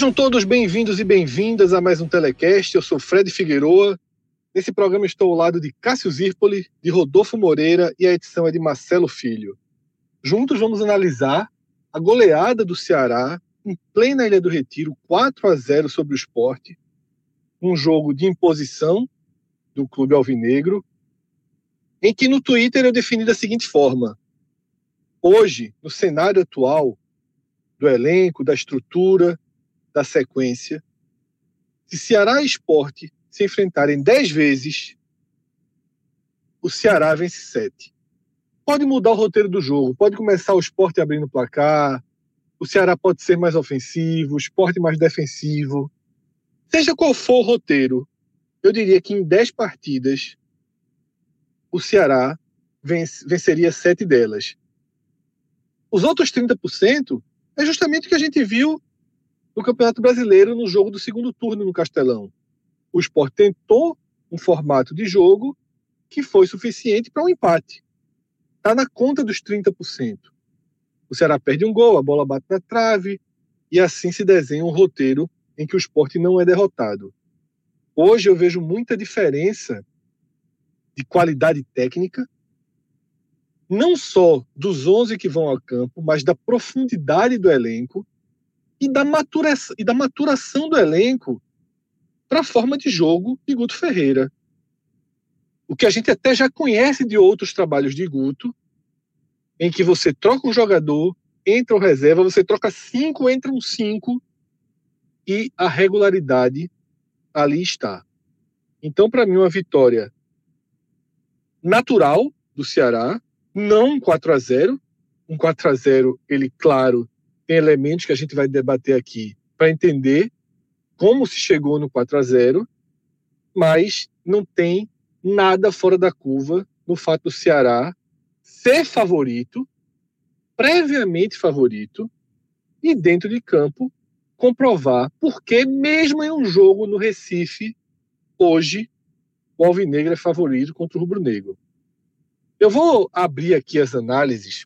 Sejam todos bem-vindos e bem-vindas a mais um Telecast. Eu sou Fred Figueroa. Nesse programa estou ao lado de Cássio Zirpoli, de Rodolfo Moreira e a edição é de Marcelo Filho. Juntos vamos analisar a goleada do Ceará em plena Ilha do Retiro, 4 a 0 sobre o esporte. Um jogo de imposição do clube alvinegro, em que no Twitter eu defini da seguinte forma: hoje, no cenário atual do elenco, da estrutura, da sequência, se Ceará e Esporte se enfrentarem dez vezes, o Ceará vence sete. Pode mudar o roteiro do jogo, pode começar o esporte abrindo o placar, o Ceará pode ser mais ofensivo, o esporte mais defensivo. Seja qual for o roteiro, eu diria que em dez partidas, o Ceará venceria sete delas. Os outros 30% é justamente o que a gente viu no Campeonato Brasileiro no jogo do segundo turno no Castelão. O Sport tentou um formato de jogo que foi suficiente para um empate. Está na conta dos 30%. O Ceará perde um gol, a bola bate na trave, e assim se desenha um roteiro em que o esporte não é derrotado. Hoje eu vejo muita diferença de qualidade técnica, não só dos 11 que vão ao campo, mas da profundidade do elenco e da, maturação, e da maturação do elenco para a forma de jogo de Guto Ferreira. O que a gente até já conhece de outros trabalhos de Guto, em que você troca um jogador, entra o reserva, você troca cinco, entra um cinco, e a regularidade ali está. Então, para mim, uma vitória natural do Ceará, não um 4 a 0 um 4 a 0 ele, claro, tem elementos que a gente vai debater aqui para entender como se chegou no 4 a 0 mas não tem nada fora da curva no fato do Ceará ser favorito, previamente favorito, e dentro de campo comprovar porque, mesmo em um jogo no Recife, hoje, o Alvinegro é favorito contra o Rubro Negro. Eu vou abrir aqui as análises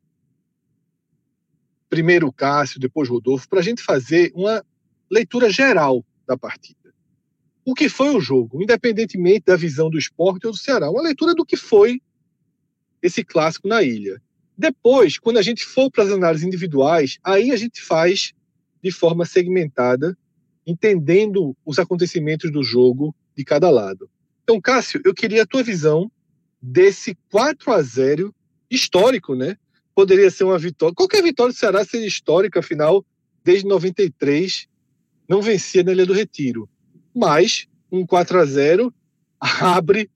primeiro Cássio, depois Rodolfo, para a gente fazer uma leitura geral da partida. O que foi o jogo, independentemente da visão do esporte ou do Ceará, uma leitura do que foi esse clássico na ilha. Depois, quando a gente for para as análises individuais, aí a gente faz de forma segmentada, entendendo os acontecimentos do jogo de cada lado. Então, Cássio, eu queria a tua visão desse 4 a 0 histórico, né? Poderia ser uma vitória. Qualquer vitória do Ceará seria histórica, afinal, desde 93 não vencia na Ilha do Retiro. Mas um 4 a 0 abre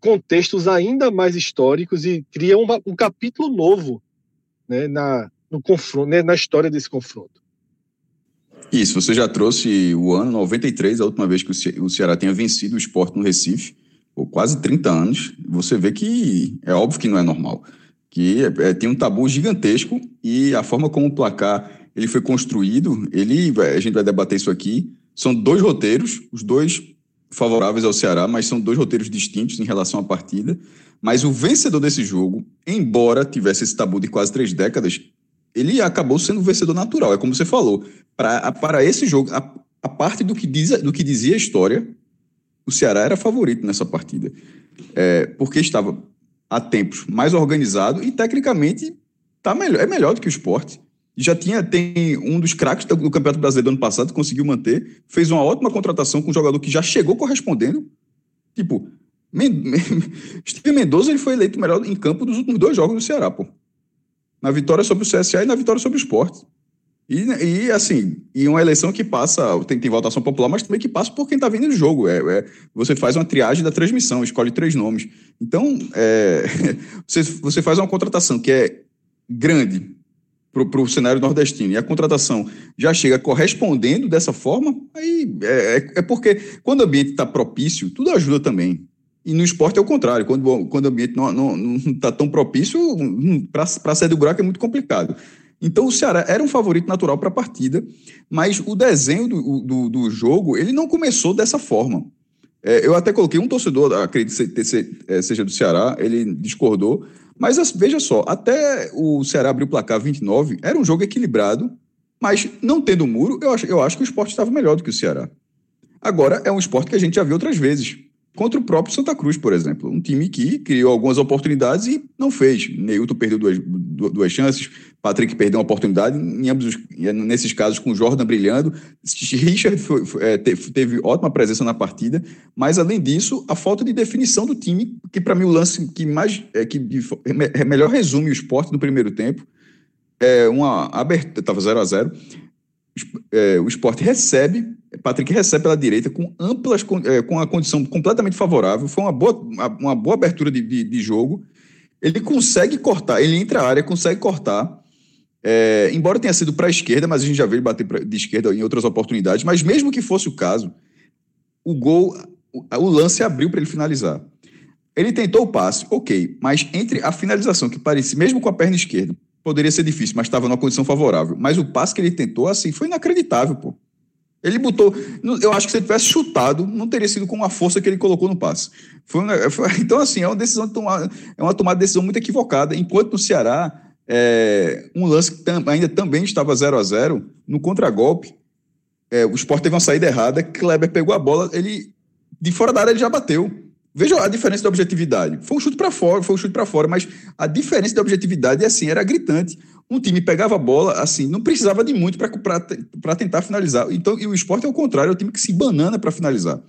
contextos ainda mais históricos e cria uma, um capítulo novo né, na, no confronto, né, na história desse confronto. Isso, você já trouxe o ano 93, a última vez que o Ceará tenha vencido o esporte no Recife, por quase 30 anos. Você vê que é óbvio que não é normal que é, tem um tabu gigantesco e a forma como o placar ele foi construído, ele a gente vai debater isso aqui. São dois roteiros, os dois favoráveis ao Ceará, mas são dois roteiros distintos em relação à partida. Mas o vencedor desse jogo, embora tivesse esse tabu de quase três décadas, ele acabou sendo o vencedor natural. É como você falou. Para esse jogo, a, a parte do que, diz, do que dizia a história, o Ceará era favorito nessa partida. É, porque estava há tempos mais organizado e tecnicamente tá melhor, é melhor do que o esporte. Já tinha, tem um dos craques do Campeonato Brasileiro do ano passado, conseguiu manter, fez uma ótima contratação com um jogador que já chegou correspondendo. Tipo, Men Steve Mendoza ele foi eleito melhor em campo dos últimos dois jogos do Ceará, pô. Na vitória sobre o CSA e na vitória sobre o esporte. E, e, assim, e uma eleição que passa, tem, tem votação popular, mas também que passa por quem está vendo o jogo. É, é, você faz uma triagem da transmissão, escolhe três nomes. Então, é, você, você faz uma contratação que é grande para o cenário nordestino e a contratação já chega correspondendo dessa forma, aí é, é, é porque quando o ambiente está propício, tudo ajuda também. E no esporte é o contrário, quando, quando o ambiente não está tão propício, para sair do buraco é muito complicado. Então o Ceará era um favorito natural para a partida, mas o desenho do, do, do, jogo ele não começou dessa forma. É, eu até coloquei um torcedor, acredito que é, seja do Ceará, ele discordou, mas veja só, até o Ceará abrir o placar 29, era um jogo equilibrado, mas não tendo muro, eu acho, eu acho que o esporte estava melhor do que o Ceará. Agora é um esporte que a gente já viu outras vezes contra o próprio Santa Cruz, por exemplo. Um time que criou algumas oportunidades e não fez. Neilton perdeu duas, duas chances, Patrick perdeu uma oportunidade, em ambos, nesses casos com o Jordan brilhando. Richard foi, foi, é, teve ótima presença na partida, mas além disso, a falta de definição do time, que para mim o lance que mais é, que é, melhor resume o esporte no primeiro tempo, é uma abertura, estava 0 a 0 é, o esporte recebe, Patrick recebe pela direita com amplas, é, com a condição completamente favorável, foi uma boa, uma boa abertura de, de, de jogo. Ele consegue cortar, ele entra a área, consegue cortar. É, embora tenha sido para a esquerda, mas a gente já veio bater pra, de esquerda em outras oportunidades. Mas mesmo que fosse o caso, o gol, o, o lance abriu para ele finalizar. Ele tentou o passe, ok, mas entre a finalização que parecia, mesmo com a perna esquerda, poderia ser difícil, mas estava numa condição favorável. Mas o passe que ele tentou, assim, foi inacreditável, pô. Ele botou. Eu acho que se ele tivesse chutado, não teria sido com a força que ele colocou no passe. Foi, então, assim, é uma decisão de tomar, é uma tomada de decisão muito equivocada. Enquanto no Ceará, é, um lance que tam, ainda também estava 0 a 0 no contragolpe, é, o Sport teve uma saída errada, Kleber pegou a bola, ele de fora da área ele já bateu. Veja a diferença da objetividade. Foi um chute para fora, foi um chute para fora, mas a diferença da objetividade assim era gritante. Um time pegava a bola, assim, não precisava de muito para tentar finalizar. Então, e o esporte é o contrário, é o time que se banana para finalizar.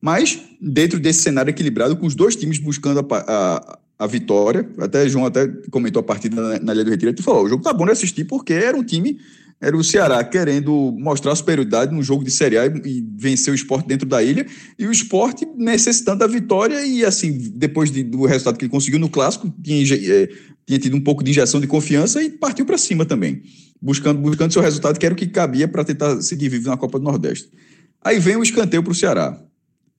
Mas, dentro desse cenário equilibrado, com os dois times buscando a, a, a vitória, até João até comentou a partida na, na do Retiro, ele falou: o jogo tá bom de assistir porque era um time era o Ceará querendo mostrar superioridade no jogo de Série A e, vencer o esporte dentro da ilha, e o esporte necessitando da vitória, e assim, depois de, do resultado que ele conseguiu no clássico, tinha, é, tinha tido um pouco de injeção de confiança e partiu para cima também, buscando, buscando seu resultado, que era o que cabia para tentar seguir vivo na Copa do Nordeste. Aí vem o escanteio para o Ceará.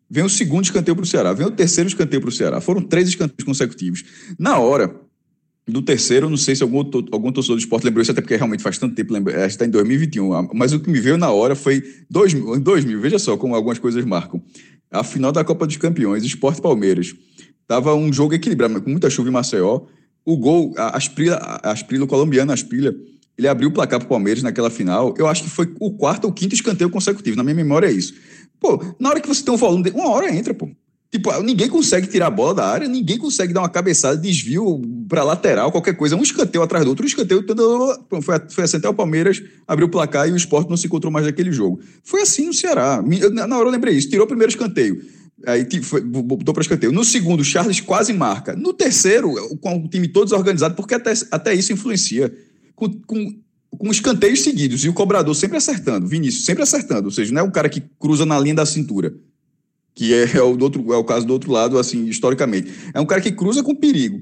Vem o segundo escanteio para o Ceará. Vem o terceiro escanteio para o Ceará. Foram três escanteios consecutivos. Na hora, do terceiro, não sei se algum, algum torcedor do esporte lembrou isso, até porque realmente faz tanto tempo, lembra, está em 2021. Mas o que me veio na hora foi 2000, 2000 veja só como algumas coisas marcam. A final da Copa dos Campeões, Esporte Palmeiras. Tava um jogo equilibrado, com muita chuva em Maceió. O gol, a Asprila, a Asprila o colombiano Asprila, ele abriu o placar para o Palmeiras naquela final. Eu acho que foi o quarto ou quinto escanteio consecutivo. Na minha memória é isso. Pô, na hora que você tem um volume, de, uma hora entra, pô. Tipo, ninguém consegue tirar a bola da área, ninguém consegue dar uma cabeçada, desvio para lateral, qualquer coisa. Um escanteio atrás do outro, um escanteio. Foi, foi assim até o Palmeiras, abriu o placar e o esporte não se encontrou mais naquele jogo. Foi assim no Ceará. Na hora eu lembrei isso. Tirou o primeiro escanteio. Aí foi, botou para escanteio. No segundo, o Charles quase marca. No terceiro, com o time todo desorganizado, porque até, até isso influencia. Com, com, com escanteios seguidos e o cobrador sempre acertando, Vinícius sempre acertando, ou seja, não é um cara que cruza na linha da cintura que é, é, o, do outro, é o caso do outro lado, assim, historicamente. É um cara que cruza com perigo.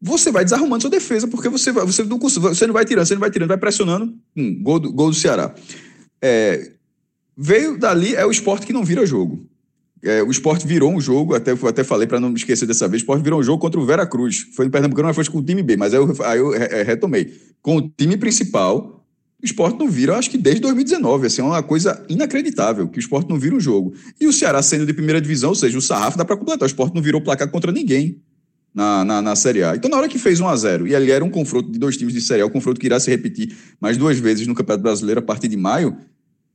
Você vai desarrumando sua defesa, porque você, vai, você, não, você não vai tirando, você não vai tirando, vai pressionando. Hum, gol, do, gol do Ceará. É, veio dali, é o esporte que não vira jogo. É, o esporte virou um jogo, até, até falei para não me esquecer dessa vez, o esporte virou um jogo contra o Vera Cruz. Foi no Pernambucano, mas foi com o time B, mas aí eu, aí eu retomei. Com o time principal, o esporte não vira, acho que desde 2019. Assim, é uma coisa inacreditável que o esporte não vira um jogo. E o Ceará sendo de primeira divisão, ou seja, o sarrafo dá para completar. O esporte não virou placar contra ninguém na, na, na, Série A. Então, na hora que fez 1 a 0 e ali era um confronto de dois times de Série A, um confronto que irá se repetir mais duas vezes no Campeonato Brasileiro a partir de maio,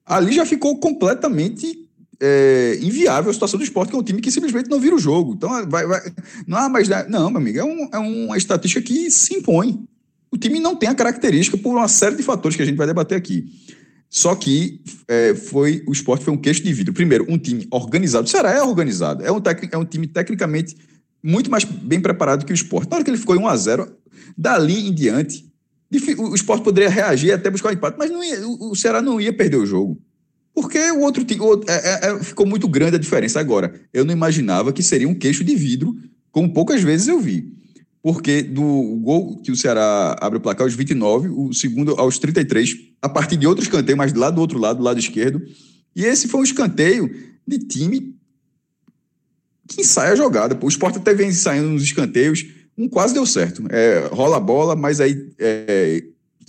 ali já ficou completamente é, inviável a situação do esporte, que é um time que simplesmente não vira o jogo. Então, vai. vai não, mas. Não, meu amigo, é, um, é uma estatística que se impõe o time não tem a característica por uma série de fatores que a gente vai debater aqui. Só que é, foi o esporte foi um queixo de vidro. Primeiro, um time organizado. O Ceará é organizado. É um, é um time tecnicamente muito mais bem preparado que o esporte. Na hora que ele ficou em 1 a 0 dali em diante, o esporte poderia reagir até buscar o um empate, mas não ia, o Ceará não ia perder o jogo. Porque o outro time é, é, é, ficou muito grande a diferença. Agora, eu não imaginava que seria um queixo de vidro, como poucas vezes eu vi. Porque do gol que o Ceará abre o placar aos 29, o segundo aos 33, a partir de outro escanteio, mas lá do outro lado, do lado esquerdo. E esse foi um escanteio de time que ensaia a jogada. O Sport até vem ensaiando nos escanteios, um quase deu certo. É, rola a bola, mas aí é,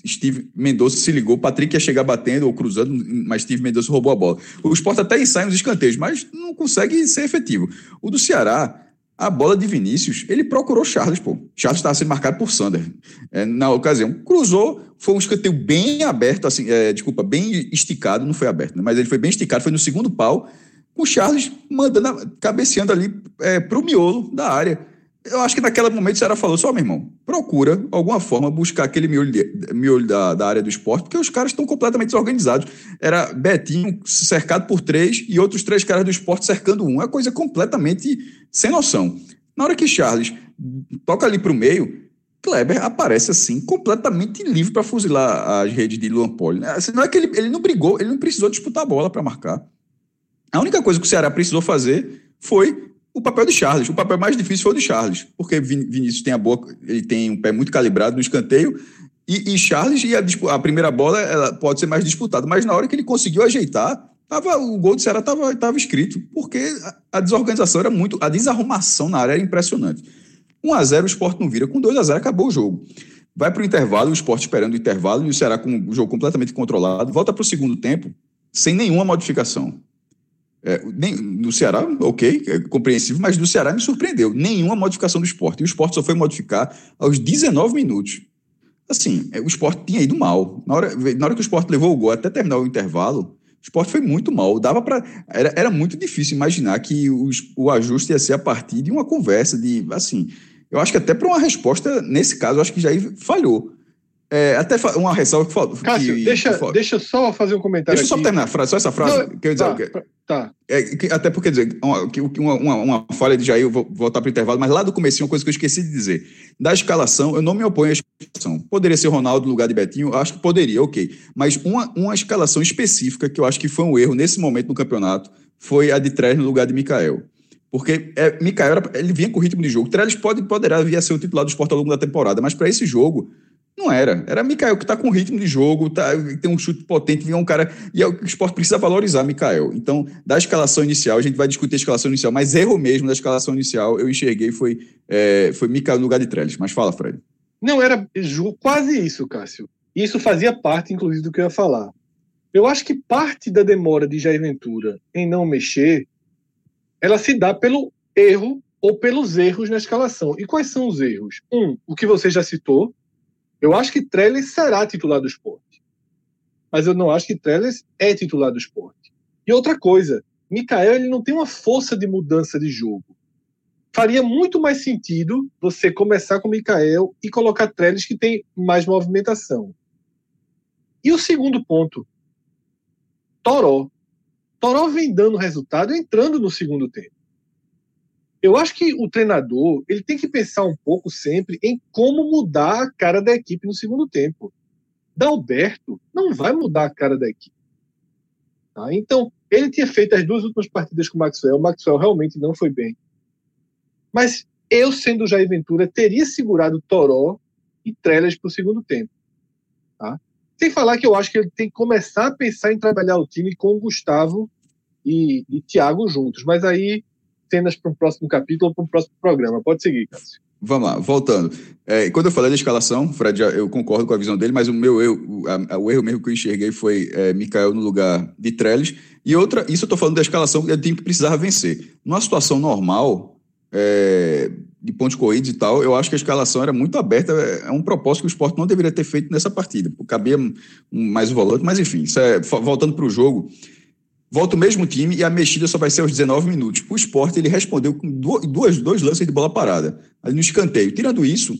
Steve Mendonça se ligou, Patrick ia chegar batendo ou cruzando, mas Steve Mendonça roubou a bola. O Sport até ensaia nos escanteios, mas não consegue ser efetivo. O do Ceará, a bola de Vinícius, ele procurou Charles, pô. Charles estava sendo marcado por Sander. É, na ocasião, cruzou, foi um escanteio bem aberto, assim, é, desculpa, bem esticado, não foi aberto, né? mas ele foi bem esticado, foi no segundo pau, com o Charles mandando, cabeceando ali é, para o miolo da área eu acho que naquele momento o Ceará falou só, meu irmão, procura alguma forma buscar aquele miolho, de, da, da área do esporte, porque os caras estão completamente desorganizados. Era Betinho cercado por três e outros três caras do esporte cercando um. É coisa completamente sem noção. Na hora que Charles toca ali para o meio, Kleber aparece assim, completamente livre para fuzilar as redes de Luan Poli. Assim, não é que ele, ele não brigou, ele não precisou disputar a bola para marcar. A única coisa que o Ceará precisou fazer foi o papel de Charles. O papel mais difícil foi o de Charles, porque Vinícius tem a boca, ele tem um pé muito calibrado no escanteio, e, e Charles, e a, a, primeira bola ela pode ser mais disputada, mas na hora que ele conseguiu ajeitar, tava, o gol do Ceará estava tava escrito, porque a, a, desorganização era muito, a desarrumação na área era impressionante. 1 a 0 o Sport não vira, com 2 a 0 acabou o jogo. Vai para o intervalo, o Sport esperando o intervalo, e o Ceará com o jogo completamente controlado, volta para o segundo tempo, sem nenhuma modificação. É, nem, no Ceará, ok, é compreensível, mas no Ceará me surpreendeu. Nenhuma modificação do esporte. E o esporte só foi modificar aos 19 minutos. Assim, é, o esporte tinha ido mal. Na hora, na hora que o esporte levou o gol até terminar o intervalo, o esporte foi muito mal. Dava para era, era muito difícil imaginar que os, o ajuste ia ser a partir de uma conversa, de assim. Eu acho que até para uma resposta, nesse caso, eu acho que Jair falhou. É, até uma ressalva que falou. Cássio, que, deixa, que deixa eu só fazer um comentário. Deixa eu só terminar a frase, só essa frase. Não, quer dizer, tá, tá. É, que, até porque dizer, uma, uma, uma, falha de Jair, eu vou voltar para o intervalo, mas lá do começo, uma coisa que eu esqueci de dizer. Da escalação, eu não me oponho à escalação. Poderia ser Ronaldo no lugar de Betinho? Acho que poderia, ok. Mas uma, uma escalação específica que eu acho que foi um erro nesse momento no campeonato foi a de Trellis no lugar de Mikael. Porque é, Mikael, era, ele vinha com ritmo de jogo. Trellis pode, poderá vir a ser o titular do esporte ao longo da temporada, mas para esse jogo não era. Era Mikael que está com ritmo de jogo, tá, tem um chute potente, vinha um cara. E é o esporte precisa valorizar Mikael. Então, da escalação inicial, a gente vai discutir a escalação inicial, mas erro mesmo da escalação inicial, eu enxerguei foi, é, foi Mikael no lugar de Trellis. Mas fala, Fred. Não, era quase isso, Cássio. E isso fazia parte, inclusive, do que eu ia falar. Eu acho que parte da demora de Jair Ventura em não mexer, ela se dá pelo erro ou pelos erros na escalação. E quais são os erros? Um, o que você já citou, eu acho que Trellis será titular do esporte. Mas eu não acho que Trellis é titular do esporte. E outra coisa, Mikael ele não tem uma força de mudança de jogo. Faria muito mais sentido você começar com Mikael e colocar Trellis que tem mais movimentação. E o segundo ponto, Toró. Toró vem dando resultado entrando no segundo tempo. Eu acho que o treinador ele tem que pensar um pouco sempre em como mudar a cara da equipe no segundo tempo. Dalberto não vai mudar a cara da equipe. Tá? Então, ele tinha feito as duas últimas partidas com o Maxwell. O Maxwell realmente não foi bem. Mas eu, sendo o Jair Ventura, teria segurado Toró e Trellas para o segundo tempo. Tá? Sem falar que eu acho que ele tem que começar a pensar em trabalhar o time com o Gustavo e, e Thiago juntos. Mas aí cenas para um próximo capítulo para um próximo programa. Pode seguir, Cássio. Vamos lá, voltando. É, quando eu falei da escalação, Fred, eu concordo com a visão dele, mas o meu erro, o, o erro mesmo que eu enxerguei foi é, Mikael no lugar de Trellis. E outra, isso eu estou falando da escalação, é time que precisava vencer. Numa situação normal, é, de pontos corridos e tal, eu acho que a escalação era muito aberta, é, é um propósito que o esporte não deveria ter feito nessa partida. Cabia mais o volante, mas enfim, é, voltando para o jogo, Volta o mesmo time e a mexida só vai ser aos 19 minutos. O esporte ele respondeu com duas, dois lances de bola parada, ali no escanteio. Tirando isso,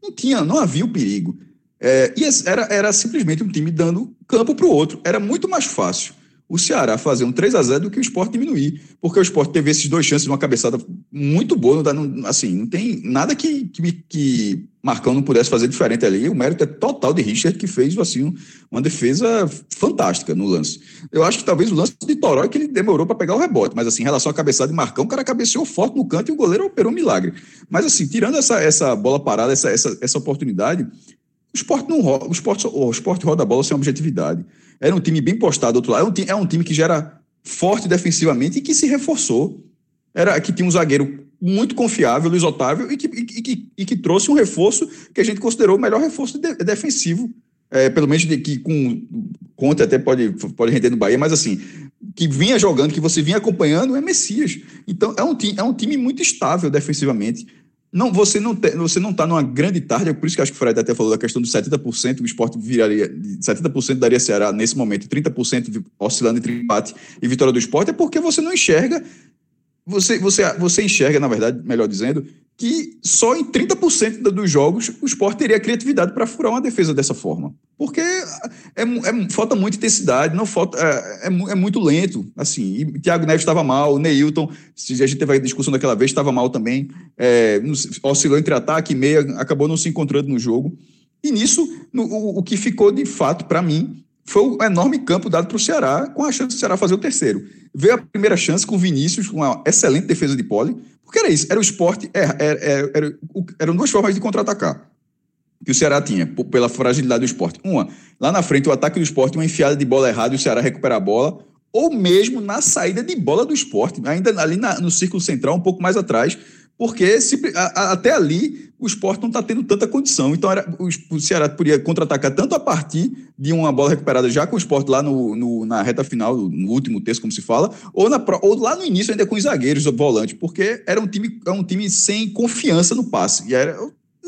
não tinha, não havia o perigo. É, e era, era simplesmente um time dando campo para o outro. Era muito mais fácil o Ceará fazer um 3 a 0 do que o esporte diminuir. Porque o esporte teve esses dois chances de uma cabeçada muito boa. Não, não, assim, não tem nada que, que, que Marcão não pudesse fazer diferente ali. O mérito é total de Richard, que fez assim, uma defesa fantástica no lance. Eu acho que talvez o lance de Toró é que ele demorou para pegar o rebote. Mas assim, em relação à cabeçada de Marcão, o cara cabeceou forte no canto e o goleiro operou um milagre. Mas assim, tirando essa, essa bola parada, essa, essa, essa oportunidade, o esporte não roda, o esporte, o esporte roda a bola sem objetividade. Era um time bem postado do outro lado. É um, time, é um time que já era forte defensivamente e que se reforçou. Era que tinha um zagueiro muito confiável, Luiz Otávio, e que, e, que, e que trouxe um reforço que a gente considerou o melhor reforço de, defensivo. É, pelo menos de, que com conta até pode, pode render no Bahia, mas assim, que vinha jogando, que você vinha acompanhando, é Messias. Então é um, é um time muito estável defensivamente. Não, você não te, você não está numa grande tarde, é por isso que acho que o Fred até falou da questão dos 70%, o esporte viraria 70% daria Ceará nesse momento, 30% oscilando entre empate e vitória do esporte, é porque você não enxerga, você, você, você enxerga, na verdade, melhor dizendo, que só em 30% dos jogos o esporte teria criatividade para furar uma defesa dessa forma. Porque é, é, falta muita intensidade, não falta, é, é, é muito lento. Assim, e Thiago Neves estava mal, o Neilton, a gente teve a discussão daquela vez, estava mal também, é, oscilou entre ataque e meia, acabou não se encontrando no jogo. E nisso, no, o, o que ficou de fato para mim foi o enorme campo dado para o Ceará, com a chance do Ceará fazer o terceiro. Veio a primeira chance com o Vinícius, com uma excelente defesa de pole, porque era isso, era o esporte, era, era, era, eram duas formas de contra-atacar que o Ceará tinha, pela fragilidade do esporte. Uma, lá na frente, o ataque do esporte, uma enfiada de bola errada e o Ceará recuperar a bola, ou mesmo na saída de bola do esporte, ainda ali na, no círculo central, um pouco mais atrás, porque se, a, até ali o esporte não está tendo tanta condição. Então era, o, o Ceará podia contra-atacar tanto a partir de uma bola recuperada já com o esporte lá no, no, na reta final, no último terço, como se fala, ou, na, ou lá no início ainda com os zagueiros, o volante, porque era um time, era é um time sem confiança no passe. E era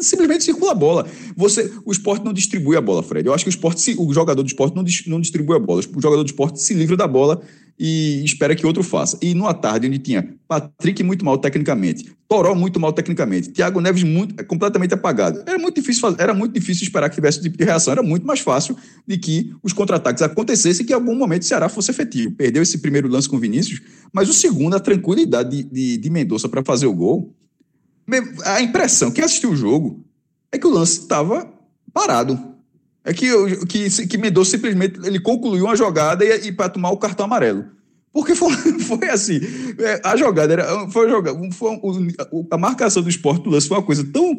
simplesmente circula a bola. Você, o esporte não distribui a bola, Fred. Eu acho que o esporte, o jogador do esporte não, não distribui a bola. O jogador do esporte se livra da bola e espera que outro faça. E numa tarde onde tinha Patrick muito mal tecnicamente, Toró muito mal tecnicamente, Thiago Neves muito completamente apagado. Era muito difícil fazer, era muito difícil esperar que tivesse esse tipo de reação. Era muito mais fácil de que os contra-ataques acontecessem e que em algum momento o Ceará fosse efetivo. Perdeu esse primeiro lance com Vinícius, mas o segundo, a tranquilidade de, de, de Mendonça para fazer o gol. A impressão, quem assistiu o jogo, é que o lance estava parado. É que, que, que Mendonça simplesmente ele concluiu uma jogada e, e para tomar o cartão amarelo. Porque foi, foi assim, é, a jogada era, foi, jogada, foi a marcação do esporte do lance foi uma coisa tão,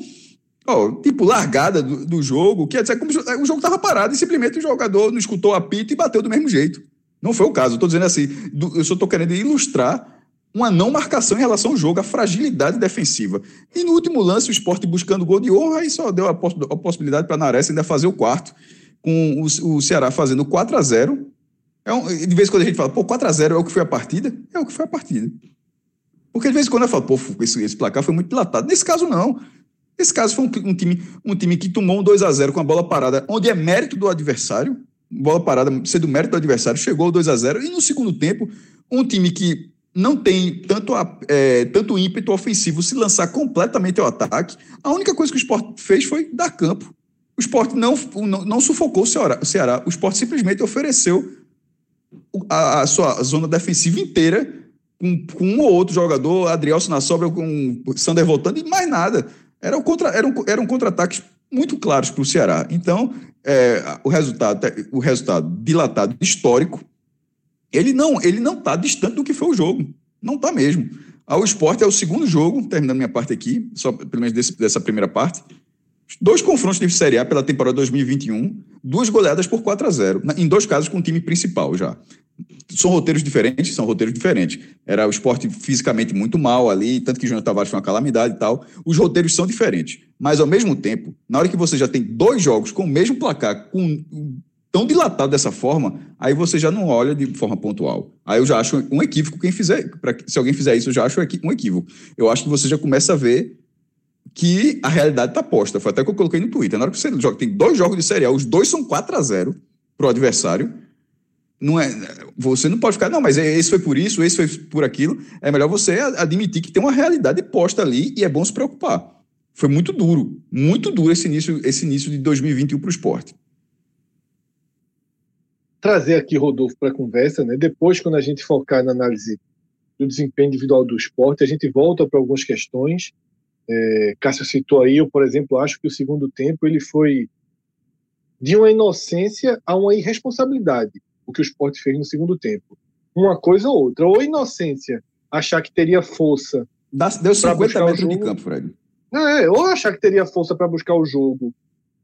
tipo, largada do, do jogo, que é como o jogo estava parado e simplesmente o jogador não escutou a pita e bateu do mesmo jeito. Não foi o caso, estou dizendo assim, do, eu só estou querendo ilustrar uma não marcação em relação ao jogo, a fragilidade defensiva. E no último lance, o esporte buscando gol de honra, e só deu a, poss a possibilidade para Nares ainda fazer o quarto, com o, o Ceará fazendo 4 a 0 é um, De vez em quando a gente fala, pô, 4 a 0 é o que foi a partida? É o que foi a partida. Porque de vez em quando eu falo, pô, esse, esse placar foi muito dilatado. Nesse caso, não. Nesse caso, foi um, um, time, um time que tomou um 2 a 0 com a bola parada, onde é mérito do adversário, bola parada, sendo mérito do adversário, chegou ao 2 a 0 e no segundo tempo, um time que não tem tanto, é, tanto ímpeto ofensivo se lançar completamente ao ataque. A única coisa que o esporte fez foi dar campo. O esporte não, não, não sufocou o Ceará, o Ceará. O esporte simplesmente ofereceu a, a sua zona defensiva inteira com, com, um ou outro jogador, Adrielson na sobra, com Sander voltando, e mais nada. Era um contra, eram contra-ataques muito claros para o Ceará. Então, é, o, resultado, o resultado dilatado histórico ele não ele não está distante do que foi o jogo. Não está mesmo. O esporte é o segundo jogo, terminando minha parte aqui, só pelo menos desse, dessa primeira parte. Dois confrontos de Série A pela temporada 2021, duas goleadas por 4 a 0 em dois casos com o time principal já. São roteiros diferentes, são roteiros diferentes. Era o esporte fisicamente muito mal ali, tanto que o Júnior Tavares foi uma calamidade e tal. Os roteiros são diferentes. Mas, ao mesmo tempo, na hora que você já tem dois jogos com o mesmo placar, com tão dilatado dessa forma, aí você já não olha de forma pontual. Aí eu já acho um equívoco quem fizer, pra, se alguém fizer isso, eu já acho um equívoco. Eu acho que você já começa a ver que a realidade está posta. Foi até que eu coloquei no Twitter. Na hora que você joga, tem dois jogos de Série A, os dois são 4 a 0 pro adversário. Não é, você não pode ficar, não, mas esse foi por isso, esse foi por aquilo. É melhor você admitir que tem uma realidade posta ali e é bom se preocupar. Foi muito duro, muito duro esse início, esse início de 2021 para o esporte. Trazer aqui Rodolfo para a conversa, né? Depois, quando a gente focar na análise do desempenho individual do esporte, a gente volta para algumas questões. É, Cássio citou aí, eu, por exemplo, acho que o segundo tempo ele foi de uma inocência a uma irresponsabilidade, o que o esporte fez no segundo tempo. Uma coisa ou outra. Ou inocência, achar que teria força. Deu 50 metros de campo, Fred. É, ou achar que teria força para buscar o jogo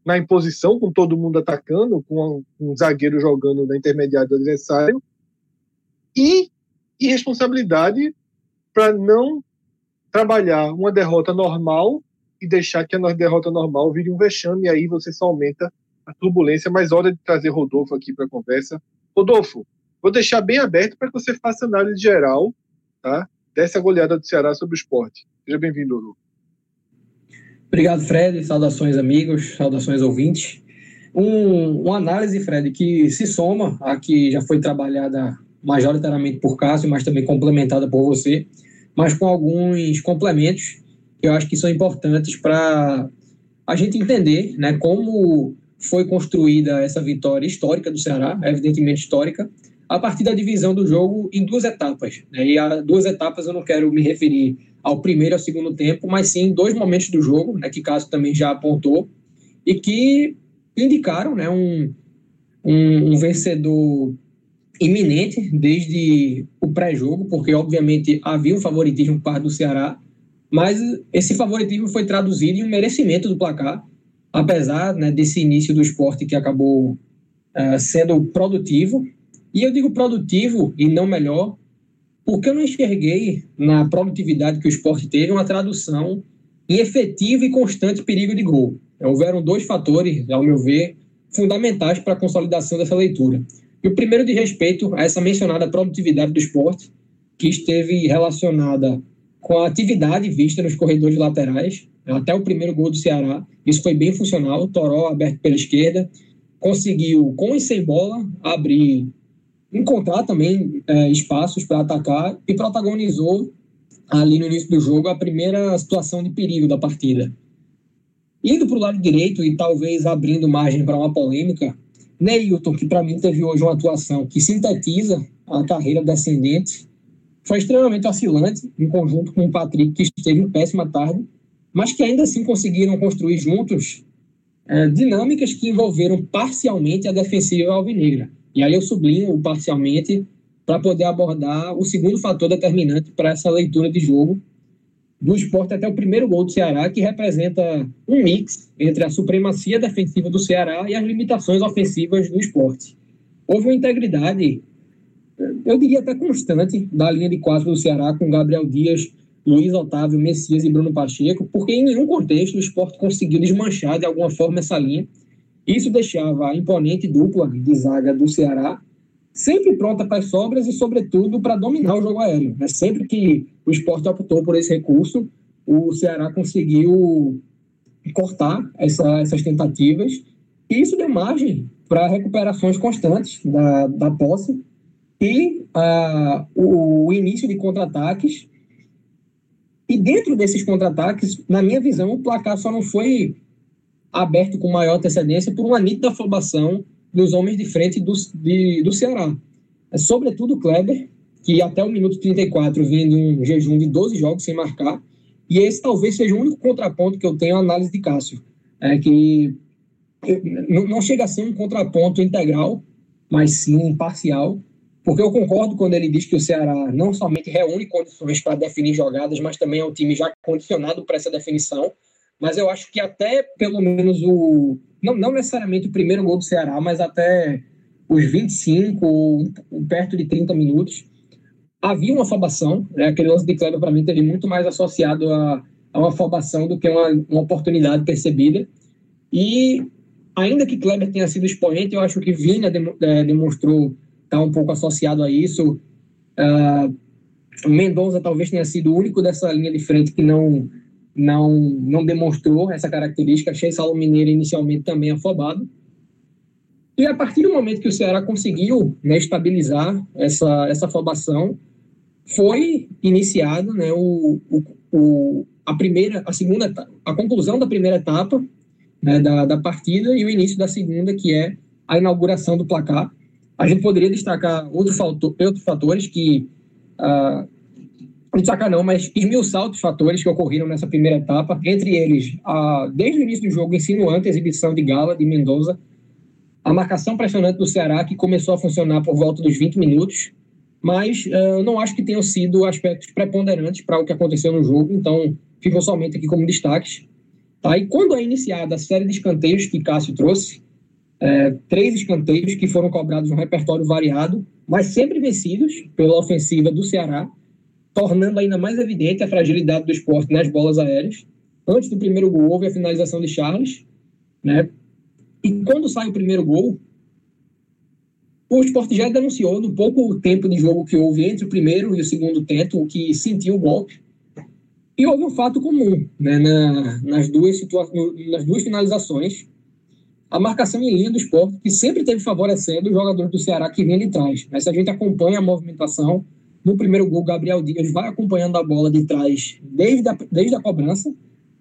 na imposição, com todo mundo atacando, com um zagueiro jogando na intermediária do adversário, e irresponsabilidade para não trabalhar uma derrota normal e deixar que a derrota normal vire um vexame, e aí você só aumenta a turbulência. Mas hora de trazer Rodolfo aqui para a conversa. Rodolfo, vou deixar bem aberto para que você faça análise geral tá, dessa goleada do Ceará sobre o esporte. Seja bem-vindo, Rodolfo. Obrigado, Fred. Saudações, amigos. Saudações, ouvintes. Um, uma análise, Fred, que se soma a que já foi trabalhada majoritariamente por Cássio, mas também complementada por você, mas com alguns complementos que eu acho que são importantes para a gente entender né, como foi construída essa vitória histórica do Ceará, evidentemente histórica, a partir da divisão do jogo em duas etapas. Né? E a duas etapas eu não quero me referir ao primeiro e ao segundo tempo, mas sim dois momentos do jogo, né, que Cássio também já apontou, e que indicaram né, um, um, um vencedor iminente desde o pré-jogo, porque obviamente havia um favoritismo por parte do Ceará, mas esse favoritismo foi traduzido em um merecimento do placar, apesar né, desse início do esporte que acabou uh, sendo produtivo. E eu digo produtivo e não melhor, porque eu não enxerguei na produtividade que o esporte teve uma tradução em efetivo e constante perigo de gol. Houveram dois fatores, ao meu ver, fundamentais para a consolidação dessa leitura. E o primeiro de respeito a essa mencionada produtividade do esporte, que esteve relacionada com a atividade vista nos corredores laterais, até o primeiro gol do Ceará. Isso foi bem funcional. Toró aberto pela esquerda, conseguiu, com e sem bola, abrir encontrar também é, espaços para atacar e protagonizou ali no início do jogo a primeira situação de perigo da partida. Indo para o lado direito e talvez abrindo margem para uma polêmica, Neilton, que para mim teve hoje uma atuação que sintetiza a carreira descendente, foi extremamente oscilante, em conjunto com o Patrick, que esteve em péssima tarde, mas que ainda assim conseguiram construir juntos é, dinâmicas que envolveram parcialmente a defensiva alvinegra. E aí eu sublinho parcialmente para poder abordar o segundo fator determinante para essa leitura de jogo do esporte até o primeiro gol do Ceará, que representa um mix entre a supremacia defensiva do Ceará e as limitações ofensivas do esporte. Houve uma integridade, eu diria até constante, da linha de quatro do Ceará com Gabriel Dias, Luiz Otávio, Messias e Bruno Pacheco, porque em nenhum contexto o esporte conseguiu desmanchar de alguma forma essa linha isso deixava a imponente dupla de zaga do Ceará sempre pronta para as sobras e, sobretudo, para dominar o jogo aéreo. Né? Sempre que o esporte optou por esse recurso, o Ceará conseguiu cortar essa, essas tentativas e isso deu margem para recuperações constantes da, da posse e uh, o, o início de contra-ataques. E dentro desses contra-ataques, na minha visão, o placar só não foi aberto com maior antecedência por uma nítida afobação dos homens de frente do, de, do Ceará. É, sobretudo o Kleber, que até o minuto 34 vinha de um jejum de 12 jogos sem marcar, e esse talvez seja o único contraponto que eu tenho à análise de Cássio, é que não chega a ser um contraponto integral, mas sim parcial, porque eu concordo quando ele diz que o Ceará não somente reúne condições para definir jogadas, mas também é um time já condicionado para essa definição, mas eu acho que até pelo menos o. Não, não necessariamente o primeiro gol do Ceará, mas até os 25 ou perto de 30 minutos, havia uma afobação. Né? Aquele lance de Kleber, para mim, teve muito mais associado a, a uma afobação do que uma, uma oportunidade percebida. E ainda que Kleber tenha sido expoente, eu acho que Vina é, demonstrou estar tá um pouco associado a isso. Uh, Mendonça talvez tenha sido o único dessa linha de frente que não não, não demonstrou essa característica. Achei Saulo Mineiro inicialmente também afobado. E a partir do momento que o Ceará conseguiu né, estabilizar essa, essa afobação, foi iniciado né, o, o, o, a primeira, a segunda, a conclusão da primeira etapa né, da, da partida e o início da segunda, que é a inauguração do placar. a gente poderia destacar outro fator, outros fatores que. Uh, não destacar não, mas esmiuçar outros fatores que ocorreram nessa primeira etapa, entre eles, uh, desde o início do jogo, insinuante a exibição de Gala, de Mendoza, a marcação pressionante do Ceará, que começou a funcionar por volta dos 20 minutos, mas uh, não acho que tenham sido aspectos preponderantes para o que aconteceu no jogo, então ficam somente aqui como destaques. Tá? E quando é iniciada a série de escanteios que Cássio trouxe, é, três escanteios que foram cobrados um repertório variado, mas sempre vencidos pela ofensiva do Ceará, tornando ainda mais evidente a fragilidade do esporte nas bolas aéreas. Antes do primeiro gol, houve a finalização de Charles, né? E quando sai o primeiro gol, o esporte já denunciou no pouco tempo de jogo que houve entre o primeiro e o segundo tento, que sentiu o golpe. E houve um fato comum né, na, nas, duas nas duas finalizações. A marcação em linha do esporte, que sempre teve favorecendo os jogadores do Ceará que vinha de trás. Mas se a gente acompanha a movimentação, no primeiro gol, Gabriel Dias vai acompanhando a bola de trás desde a, desde a cobrança,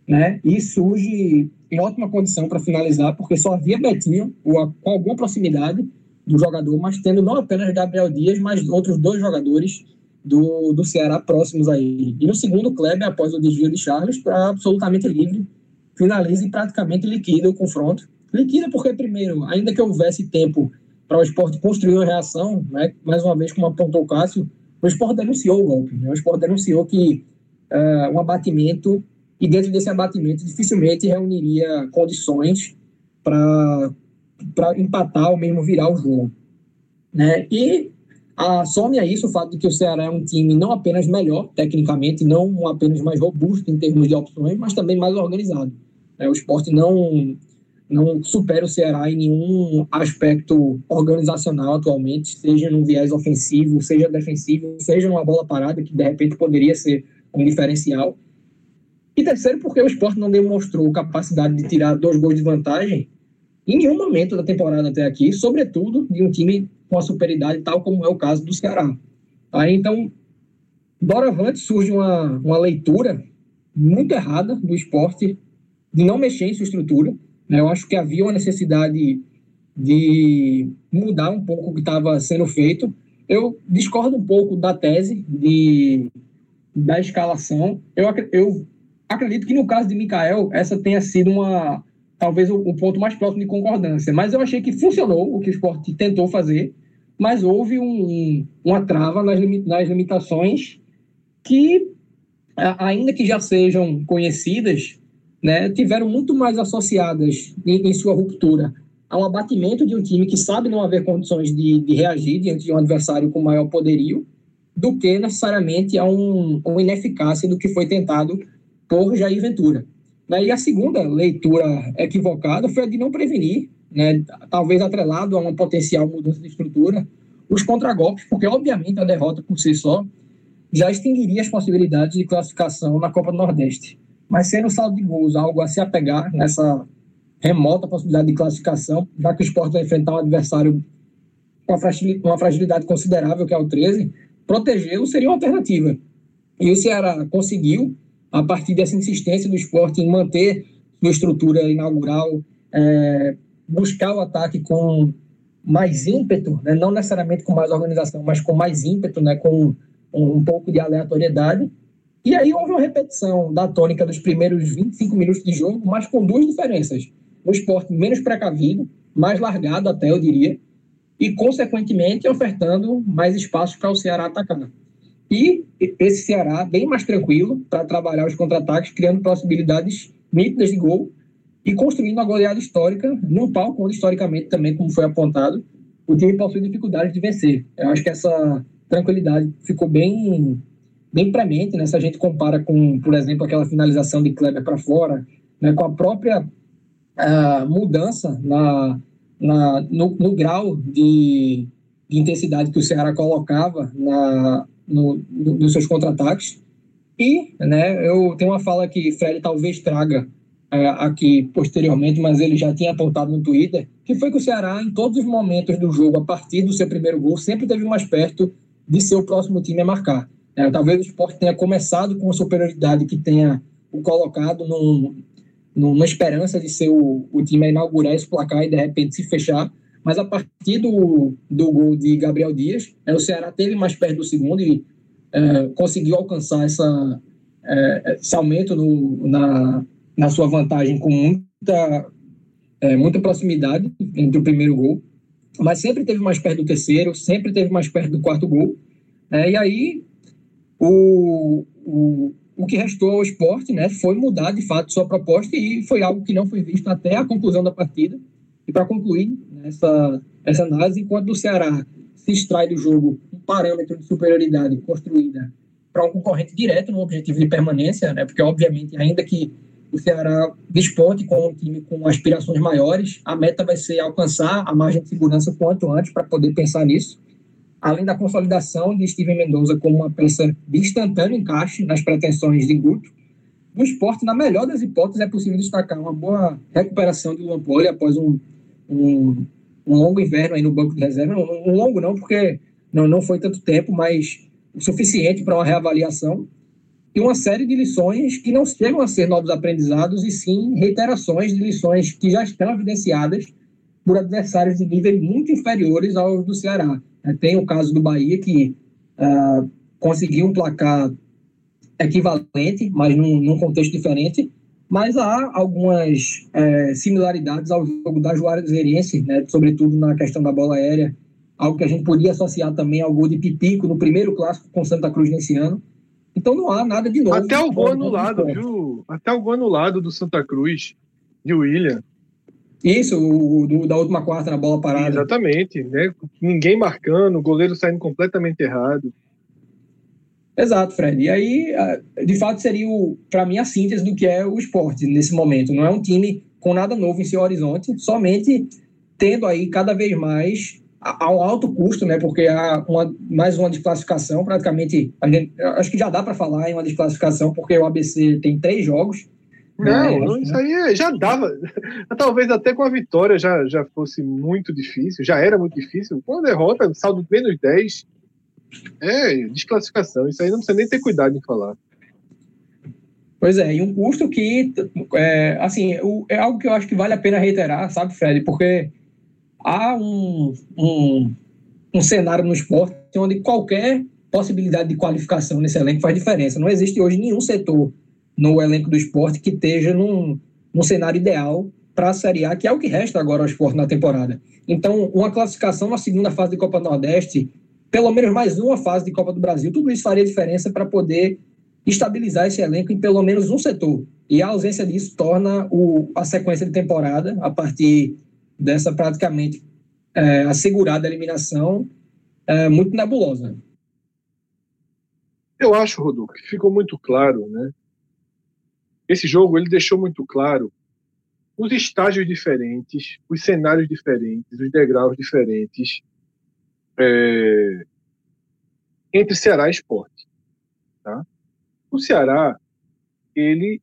né? E surge em ótima condição para finalizar, porque só havia Betinho com alguma proximidade do jogador, mas tendo não apenas Gabriel Dias, mas outros dois jogadores do, do Ceará próximos a ele. E no segundo, Kleber, após o desvio de Charles, para absolutamente livre, finaliza e praticamente liquida o confronto. Liquida porque, primeiro, ainda que houvesse tempo para o esporte construir uma reação, né, mais uma vez, como apontou o Cássio, o esporte denunciou o golpe. Né, o esporte denunciou que uh, um abatimento, e dentro desse abatimento, dificilmente reuniria condições para empatar ou mesmo virar o jogo. Né? E some a isso o fato de que o Ceará é um time não apenas melhor tecnicamente, não apenas mais robusto em termos de opções, mas também mais organizado. É, o esporte não, não supera o Ceará em nenhum aspecto organizacional atualmente, seja no viés ofensivo, seja defensivo, seja numa bola parada, que de repente poderia ser um diferencial. E terceiro, porque o esporte não demonstrou capacidade de tirar dois gols de vantagem em nenhum momento da temporada até aqui, sobretudo de um time com a superioridade, tal como é o caso do Ceará. Aí, então, doravante surge uma, uma leitura muito errada do esporte de não mexer em sua estrutura. Né? Eu acho que havia uma necessidade de mudar um pouco o que estava sendo feito. Eu discordo um pouco da tese de, da escalação. Eu, eu acredito que no caso de Mikael, essa tenha sido uma, talvez o, o, ponto mais próximo de concordância. Mas eu achei que funcionou o que o esporte tentou fazer, mas houve um, uma trava nas, nas limitações que, ainda que já sejam conhecidas, né, tiveram muito mais associadas em, em, sua ruptura ao abatimento de um time que sabe não haver condições de, de reagir diante de um adversário com maior poderio, do que necessariamente a um, uma ineficácia do que foi tentado por Jair Ventura. Né? E a segunda leitura equivocada foi a de não prevenir, né, talvez atrelado a uma potencial mudança de estrutura, os contragolpes, porque obviamente a derrota por si só já extinguiria as possibilidades de classificação na Copa do Nordeste. Mas sendo o saldo de gols algo a se apegar nessa remota possibilidade de classificação, já que o esporte vai enfrentar um adversário com uma fragilidade considerável, que é o 13, protegê-lo seria uma alternativa. E o Ceará conseguiu, a partir dessa insistência do esporte em manter sua estrutura inaugural, é, buscar o ataque com mais ímpeto, né? não necessariamente com mais organização, mas com mais ímpeto, né? com um, um pouco de aleatoriedade. E aí houve uma repetição da tônica dos primeiros 25 minutos de jogo, mas com duas diferenças. O esporte menos precavido, mais largado até, eu diria, e, consequentemente, ofertando mais espaço para o Ceará atacar. E esse Ceará bem mais tranquilo para trabalhar os contra-ataques, criando possibilidades nítidas de gol e construindo uma goleada histórica num palco onde, historicamente, também, como foi apontado, o time possui dificuldade de vencer. Eu acho que essa tranquilidade ficou bem, bem premente, né? Se a gente compara com, por exemplo, aquela finalização de Kleber para fora, né? com a própria uh, mudança na, na, no, no grau de, de intensidade que o Ceará colocava na, no, no, nos seus contra-ataques. E né, eu tenho uma fala que Fred talvez traga é, aqui posteriormente, mas ele já tinha apontado no Twitter, que foi que o Ceará, em todos os momentos do jogo, a partir do seu primeiro gol, sempre teve mais perto de ser o próximo time a marcar. É, talvez o esporte tenha começado com a superioridade que tenha o colocado num, numa esperança de ser o, o time a inaugurar esse placar e de repente se fechar, mas a partir do, do gol de Gabriel Dias, é, o Ceará teve mais perto do segundo e é, conseguiu alcançar essa, é, esse aumento no, na, na sua vantagem com muita, é, muita proximidade entre o primeiro gol, mas sempre teve mais perto do terceiro, sempre teve mais perto do quarto gol. É, e aí o, o, o que restou ao esporte né, foi mudar de fato sua proposta e foi algo que não foi visto até a conclusão da partida. E para concluir né, essa, essa análise, enquanto o Ceará se extrai do jogo um parâmetro de superioridade construída para um concorrente direto no objetivo de permanência, né, porque obviamente ainda que o Ceará desponte com um time com aspirações maiores, a meta vai ser alcançar a margem de segurança quanto antes para poder pensar nisso além da consolidação de Steven Mendoza como uma peça de instantâneo encaixe nas pretensões de Guto, no esporte, na melhor das hipóteses, é possível destacar uma boa recuperação de Luan Poli após um, um, um, longo inverno aí no banco de reserva. Um, um longo não, porque não, não foi tanto tempo, mas o suficiente para uma reavaliação. E uma série de lições que não chegam a ser novos aprendizados, e sim reiterações de lições que já estão evidenciadas por adversários de nível muito inferiores aos do Ceará. É, tem o caso do Bahia, que uh, conseguiu um placar equivalente, mas num, num contexto diferente. Mas há algumas é, similaridades ao jogo da Juazeirense, né, sobretudo na questão da bola aérea, algo que a gente podia associar também ao gol de Pipico no primeiro clássico com Santa Cruz nesse ano. Então não há nada de novo. Até o gol anulado, viu? Até o gol anulado do Santa Cruz, de William. Isso, o, da última quarta na bola parada. Exatamente, né? Ninguém marcando, o goleiro saindo completamente errado. Exato, Fred. E aí, de fato, seria, para mim, a síntese do que é o esporte nesse momento. Não é um time com nada novo em seu horizonte, somente tendo aí cada vez mais a, um alto custo, né? Porque há uma, mais uma desclassificação, praticamente. Gente, acho que já dá para falar em uma desclassificação, porque o ABC tem três jogos não, isso aí é, já dava. Talvez até com a vitória já, já fosse muito difícil, já era muito difícil. Com a derrota, saldo menos 10, é desclassificação. Isso aí não precisa nem ter cuidado em falar. Pois é, e um custo que, é, assim, é algo que eu acho que vale a pena reiterar, sabe, Fred? Porque há um, um, um cenário no esporte onde qualquer possibilidade de qualificação nesse elenco faz diferença. Não existe hoje nenhum setor no elenco do esporte que esteja num, num cenário ideal para a Série A, que é o que resta agora ao esporte na temporada. Então, uma classificação na segunda fase de Copa Nordeste, pelo menos mais uma fase de Copa do Brasil, tudo isso faria diferença para poder estabilizar esse elenco em pelo menos um setor. E a ausência disso torna o, a sequência de temporada, a partir dessa praticamente é, assegurada eliminação, é, muito nebulosa. Eu acho, Rodolfo, que ficou muito claro, né? Esse jogo ele deixou muito claro os estágios diferentes, os cenários diferentes, os degraus diferentes é, entre Ceará e Esporte. Tá? O Ceará ele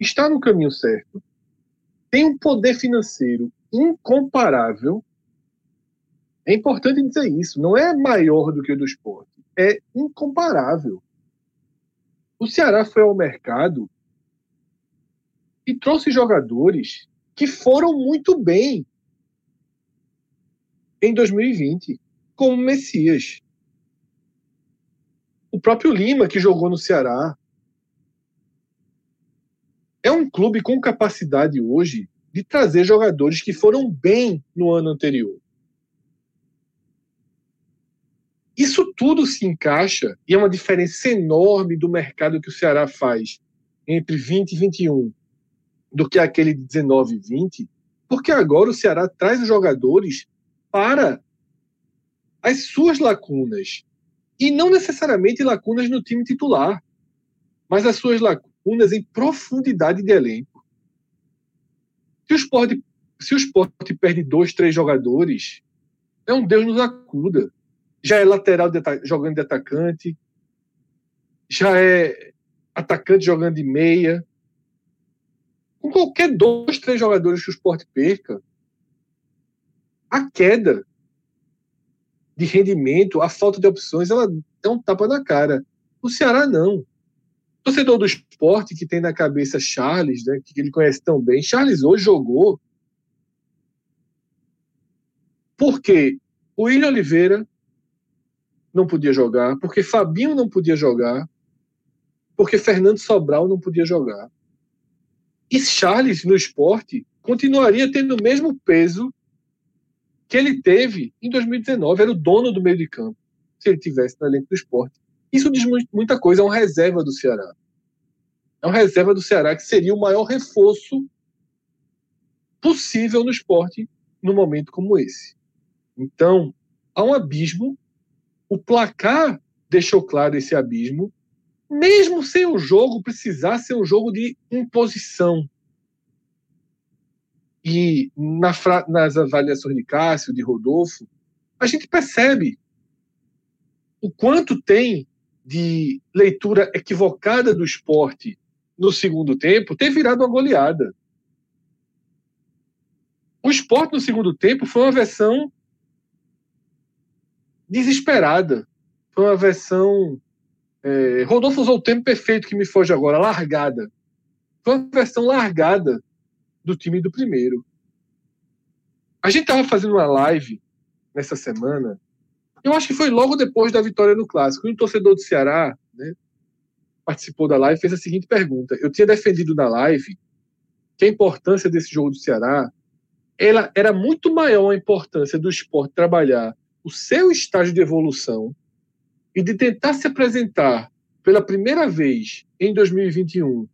está no caminho certo, tem um poder financeiro incomparável. É importante dizer isso. Não é maior do que o do esporte. É incomparável. O Ceará foi ao mercado e trouxe jogadores que foram muito bem em 2020, como Messias. O próprio Lima, que jogou no Ceará. É um clube com capacidade hoje de trazer jogadores que foram bem no ano anterior. Isso tudo se encaixa e é uma diferença enorme do mercado que o Ceará faz entre 20 e 21 do que aquele de 19 e 20, porque agora o Ceará traz os jogadores para as suas lacunas. E não necessariamente lacunas no time titular, mas as suas lacunas em profundidade de elenco. Se o esporte, se o esporte perde dois, três jogadores, é um Deus nos acuda. Já é lateral de, jogando de atacante, já é atacante jogando de meia, com qualquer dois, três jogadores que o esporte perca, a queda de rendimento, a falta de opções, ela é um tapa na cara. O Ceará não. O torcedor do esporte que tem na cabeça Charles, né, que ele conhece tão bem, Charles hoje jogou Porque o William Oliveira não podia jogar, porque Fabinho não podia jogar, porque Fernando Sobral não podia jogar. E Charles, no esporte, continuaria tendo o mesmo peso que ele teve em 2019. Era o dono do meio de campo, se ele tivesse no elenco do esporte. Isso diz muita coisa, é uma reserva do Ceará. É uma reserva do Ceará que seria o maior reforço possível no esporte num momento como esse. Então, há um abismo. O placar deixou claro esse abismo. Mesmo sem o jogo precisar ser um jogo de imposição. E na, nas avaliações de Cássio, de Rodolfo, a gente percebe o quanto tem de leitura equivocada do esporte no segundo tempo ter virado uma goleada. O esporte no segundo tempo foi uma versão desesperada. Foi uma versão. É, Rodolfo usou o termo perfeito que me foge agora, largada. Foi uma versão largada do time do primeiro. A gente estava fazendo uma live nessa semana. Eu acho que foi logo depois da vitória no clássico. E um torcedor do Ceará né, participou da live fez a seguinte pergunta. Eu tinha defendido na live que a importância desse jogo do Ceará ela era muito maior a importância do esporte trabalhar o seu estágio de evolução e de tentar se apresentar pela primeira vez em 2021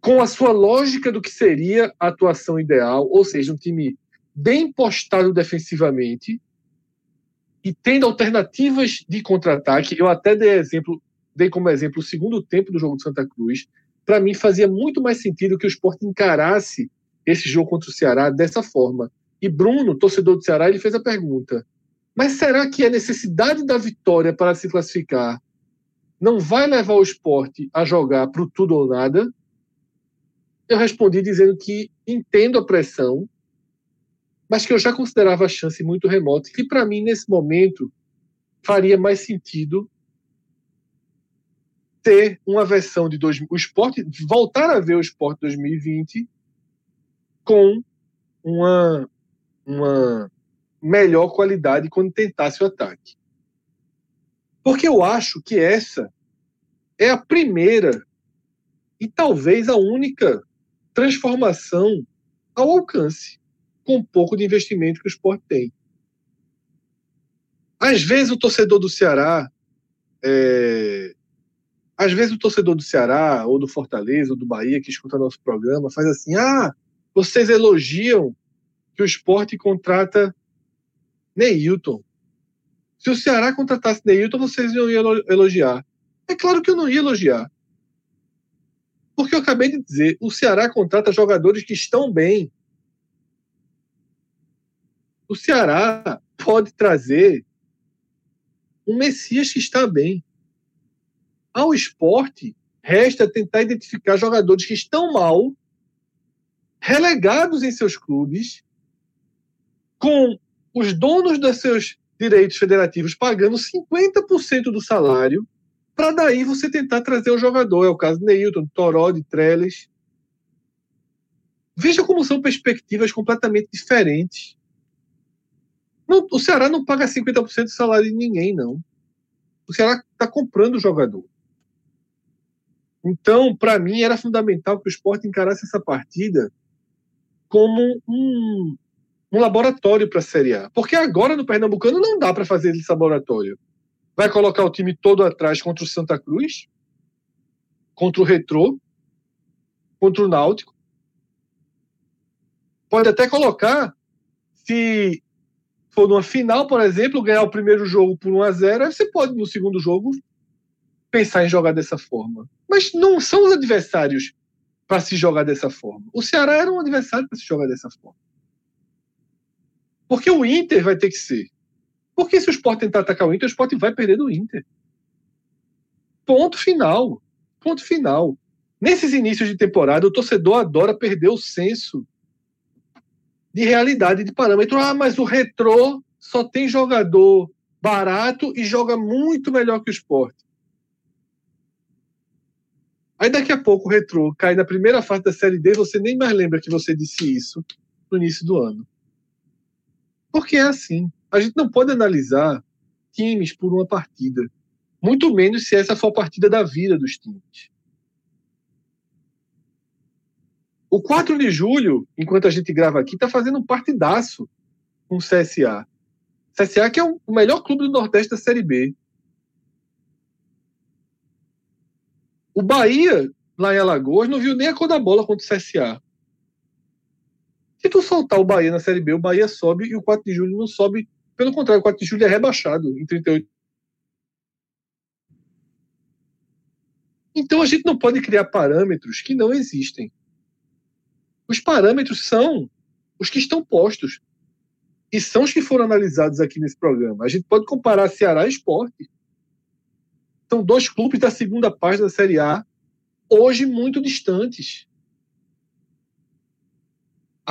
com a sua lógica do que seria a atuação ideal, ou seja, um time bem postado defensivamente e tendo alternativas de contra-ataque. Eu até dei exemplo, dei como exemplo o segundo tempo do jogo de Santa Cruz. Para mim fazia muito mais sentido que o esporte encarasse esse jogo contra o Ceará dessa forma. E Bruno, torcedor do Ceará, ele fez a pergunta: mas será que a necessidade da vitória para se classificar não vai levar o esporte a jogar para o tudo ou nada? Eu respondi dizendo que entendo a pressão, mas que eu já considerava a chance muito remota e que para mim nesse momento faria mais sentido ter uma versão de dois, o esporte voltar a ver o esporte 2020 com uma, uma melhor qualidade quando tentasse o ataque. Porque eu acho que essa é a primeira e talvez a única transformação ao alcance, com pouco de investimento que o esporte tem. Às vezes o torcedor do Ceará, é... às vezes o torcedor do Ceará, ou do Fortaleza, ou do Bahia, que escuta nosso programa, faz assim: ah, vocês elogiam que o esporte contrata Neilton. Se o Ceará contratasse Neilton, vocês iam elogiar. É claro que eu não ia elogiar. Porque eu acabei de dizer, o Ceará contrata jogadores que estão bem. O Ceará pode trazer um Messias que está bem. Ao esporte, resta tentar identificar jogadores que estão mal relegados em seus clubes, com os donos dos seus direitos federativos pagando 50% do salário, para daí você tentar trazer o jogador. É o caso de Neilton, Toró, de Trellis. Veja como são perspectivas completamente diferentes. Não, o Ceará não paga 50% do salário de ninguém, não. O Ceará está comprando o jogador. Então, para mim, era fundamental que o esporte encarasse essa partida como um, um laboratório para a Série A. Porque agora no Pernambucano não dá para fazer esse laboratório. Vai colocar o time todo atrás contra o Santa Cruz, contra o Retrô, contra o Náutico. Pode até colocar, se for numa final, por exemplo, ganhar o primeiro jogo por 1 a 0 você pode, no segundo jogo, pensar em jogar dessa forma. Mas não são os adversários para se jogar dessa forma. O Ceará era um adversário para se jogar dessa forma. Porque o Inter vai ter que ser. Porque se o Sport tentar atacar o Inter, o Sport vai perder do Inter. Ponto final. Ponto final. Nesses inícios de temporada, o torcedor adora perder o senso de realidade, de parâmetro. Ah, mas o retrô só tem jogador barato e joga muito melhor que o esporte. Aí daqui a pouco o retrô cai na primeira fase da Série D, você nem mais lembra que você disse isso no início do ano. Porque é assim. A gente não pode analisar times por uma partida. Muito menos se essa for a partida da vida dos times. O 4 de julho, enquanto a gente grava aqui, está fazendo um partidaço com o CSA. CSA que é o melhor clube do Nordeste da Série B. O Bahia, lá em Alagoas, não viu nem a cor da bola contra o CSA. Se tu soltar o Bahia na Série B, o Bahia sobe e o 4 de julho não sobe. Pelo contrário, o 4 de julho é rebaixado em 38. Então a gente não pode criar parâmetros que não existem. Os parâmetros são os que estão postos. E são os que foram analisados aqui nesse programa. A gente pode comparar Ceará e Esporte. São dois clubes da segunda parte da Série A, hoje muito distantes.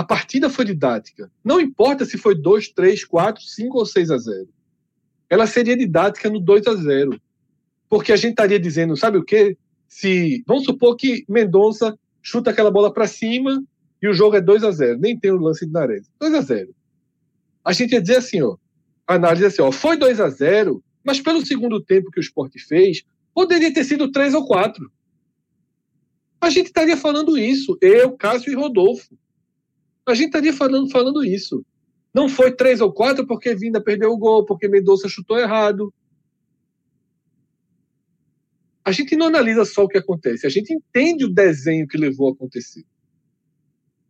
A partida foi didática. Não importa se foi 2, 3, 4, 5 ou 6 a 0. Ela seria didática no 2 a 0. Porque a gente estaria dizendo, sabe o quê? Se vamos supor que Mendonça chuta aquela bola para cima e o jogo é 2 a 0, nem tem o lance de Nares. 2 a 0 a gente ia dizer assim, ó, a análise assim, ó, foi 2 a 0 mas pelo segundo tempo que o esporte fez, poderia ter sido 3 ou 4. A gente estaria falando isso, eu, Cássio e Rodolfo. A gente estaria falando, falando isso. Não foi 3 ou 4 porque Vinda perdeu o gol, porque Mendonça chutou errado. A gente não analisa só o que acontece, a gente entende o desenho que levou a acontecer.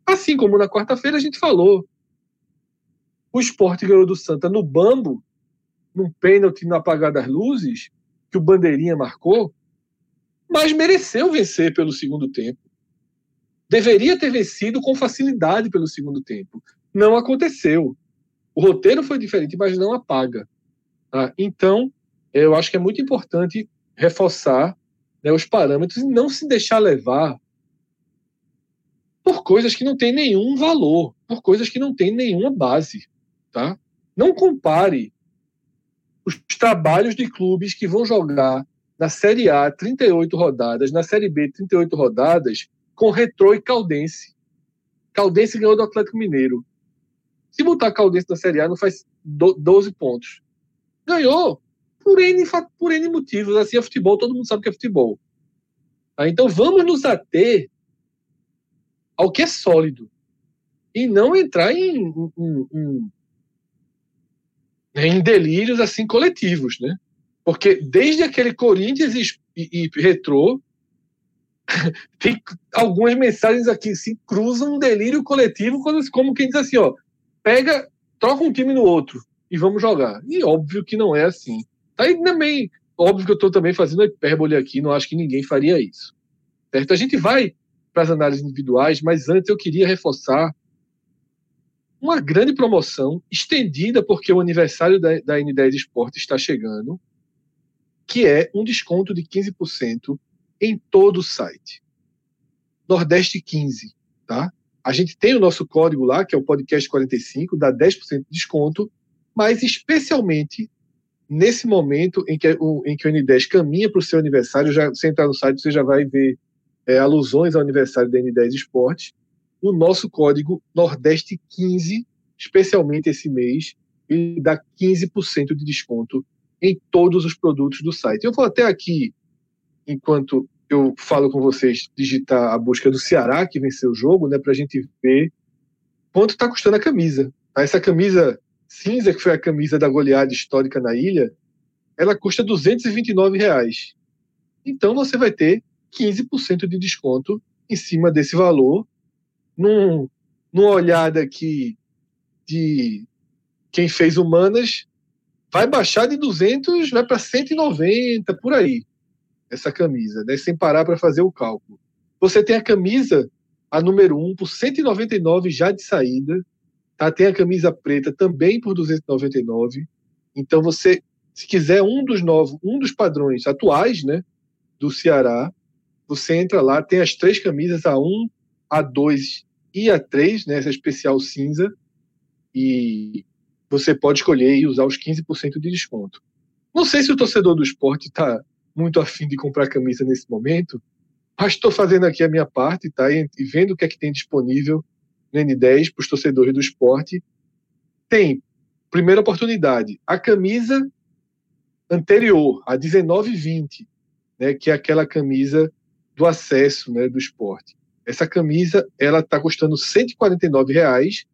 Assim como na quarta-feira a gente falou, o esporte ganhou do Santa no bambo, num pênalti no apagar das luzes, que o Bandeirinha marcou, mas mereceu vencer pelo segundo tempo. Deveria ter vencido com facilidade pelo segundo tempo. Não aconteceu. O roteiro foi diferente, mas não apaga. Tá? Então, eu acho que é muito importante reforçar né, os parâmetros e não se deixar levar por coisas que não têm nenhum valor, por coisas que não têm nenhuma base. Tá? Não compare os trabalhos de clubes que vão jogar na Série A 38 rodadas, na Série B 38 rodadas, com Retrô e Caldense. Caldense ganhou do Atlético Mineiro. Se botar Caldense na Série A, não faz 12 pontos. Ganhou por N, por N motivos. Assim é futebol, todo mundo sabe que é futebol. Tá? Então vamos nos ater ao que é sólido e não entrar em, em, em em delírios assim coletivos, né? Porque desde aquele Corinthians e, e, e Retrô, tem algumas mensagens aqui se cruzam um delírio coletivo, como quem diz assim, ó, pega, troca um time no outro e vamos jogar. E óbvio que não é assim. Aí também, óbvio que eu estou também fazendo hipérbole aqui, não acho que ninguém faria isso. Certo? A gente vai para as análises individuais, mas antes eu queria reforçar uma grande promoção estendida porque o aniversário da, da N10 Esporte está chegando, que é um desconto de 15% em todo o site. Nordeste 15, tá? A gente tem o nosso código lá, que é o podcast 45, dá 10% de desconto, mas especialmente nesse momento em que o, em que o N10 caminha para o seu aniversário, já, você entrar no site, você já vai ver é, alusões ao aniversário da N10 Esporte o nosso código Nordeste 15, especialmente esse mês, ele dá 15% de desconto em todos os produtos do site. Eu vou até aqui, enquanto eu falo com vocês, digitar a busca do Ceará, que venceu o jogo, né, para a gente ver quanto está custando a camisa. Essa camisa cinza, que foi a camisa da goleada histórica na ilha, ela custa 229 reais. Então você vai ter 15% de desconto em cima desse valor num, numa olhada aqui de quem fez humanas, vai baixar de 200, vai para 190, por aí, essa camisa, né? sem parar para fazer o cálculo. Você tem a camisa, a número 1, por 199 já de saída, tá? tem a camisa preta também por 299. Então, você, se quiser um dos novos, um dos padrões atuais né, do Ceará, você entra lá, tem as três camisas, a 1, a 2 e a 3, né, essa especial cinza, e você pode escolher e usar os 15% de desconto. Não sei se o torcedor do esporte está muito afim de comprar camisa nesse momento, mas estou fazendo aqui a minha parte, tá? E, vendo o que é que tem disponível no N10 para os torcedores do esporte. Tem primeira oportunidade. A camisa anterior, a 1920, né, que é aquela camisa do acesso né, do esporte. Essa camisa ela está custando 149 reais,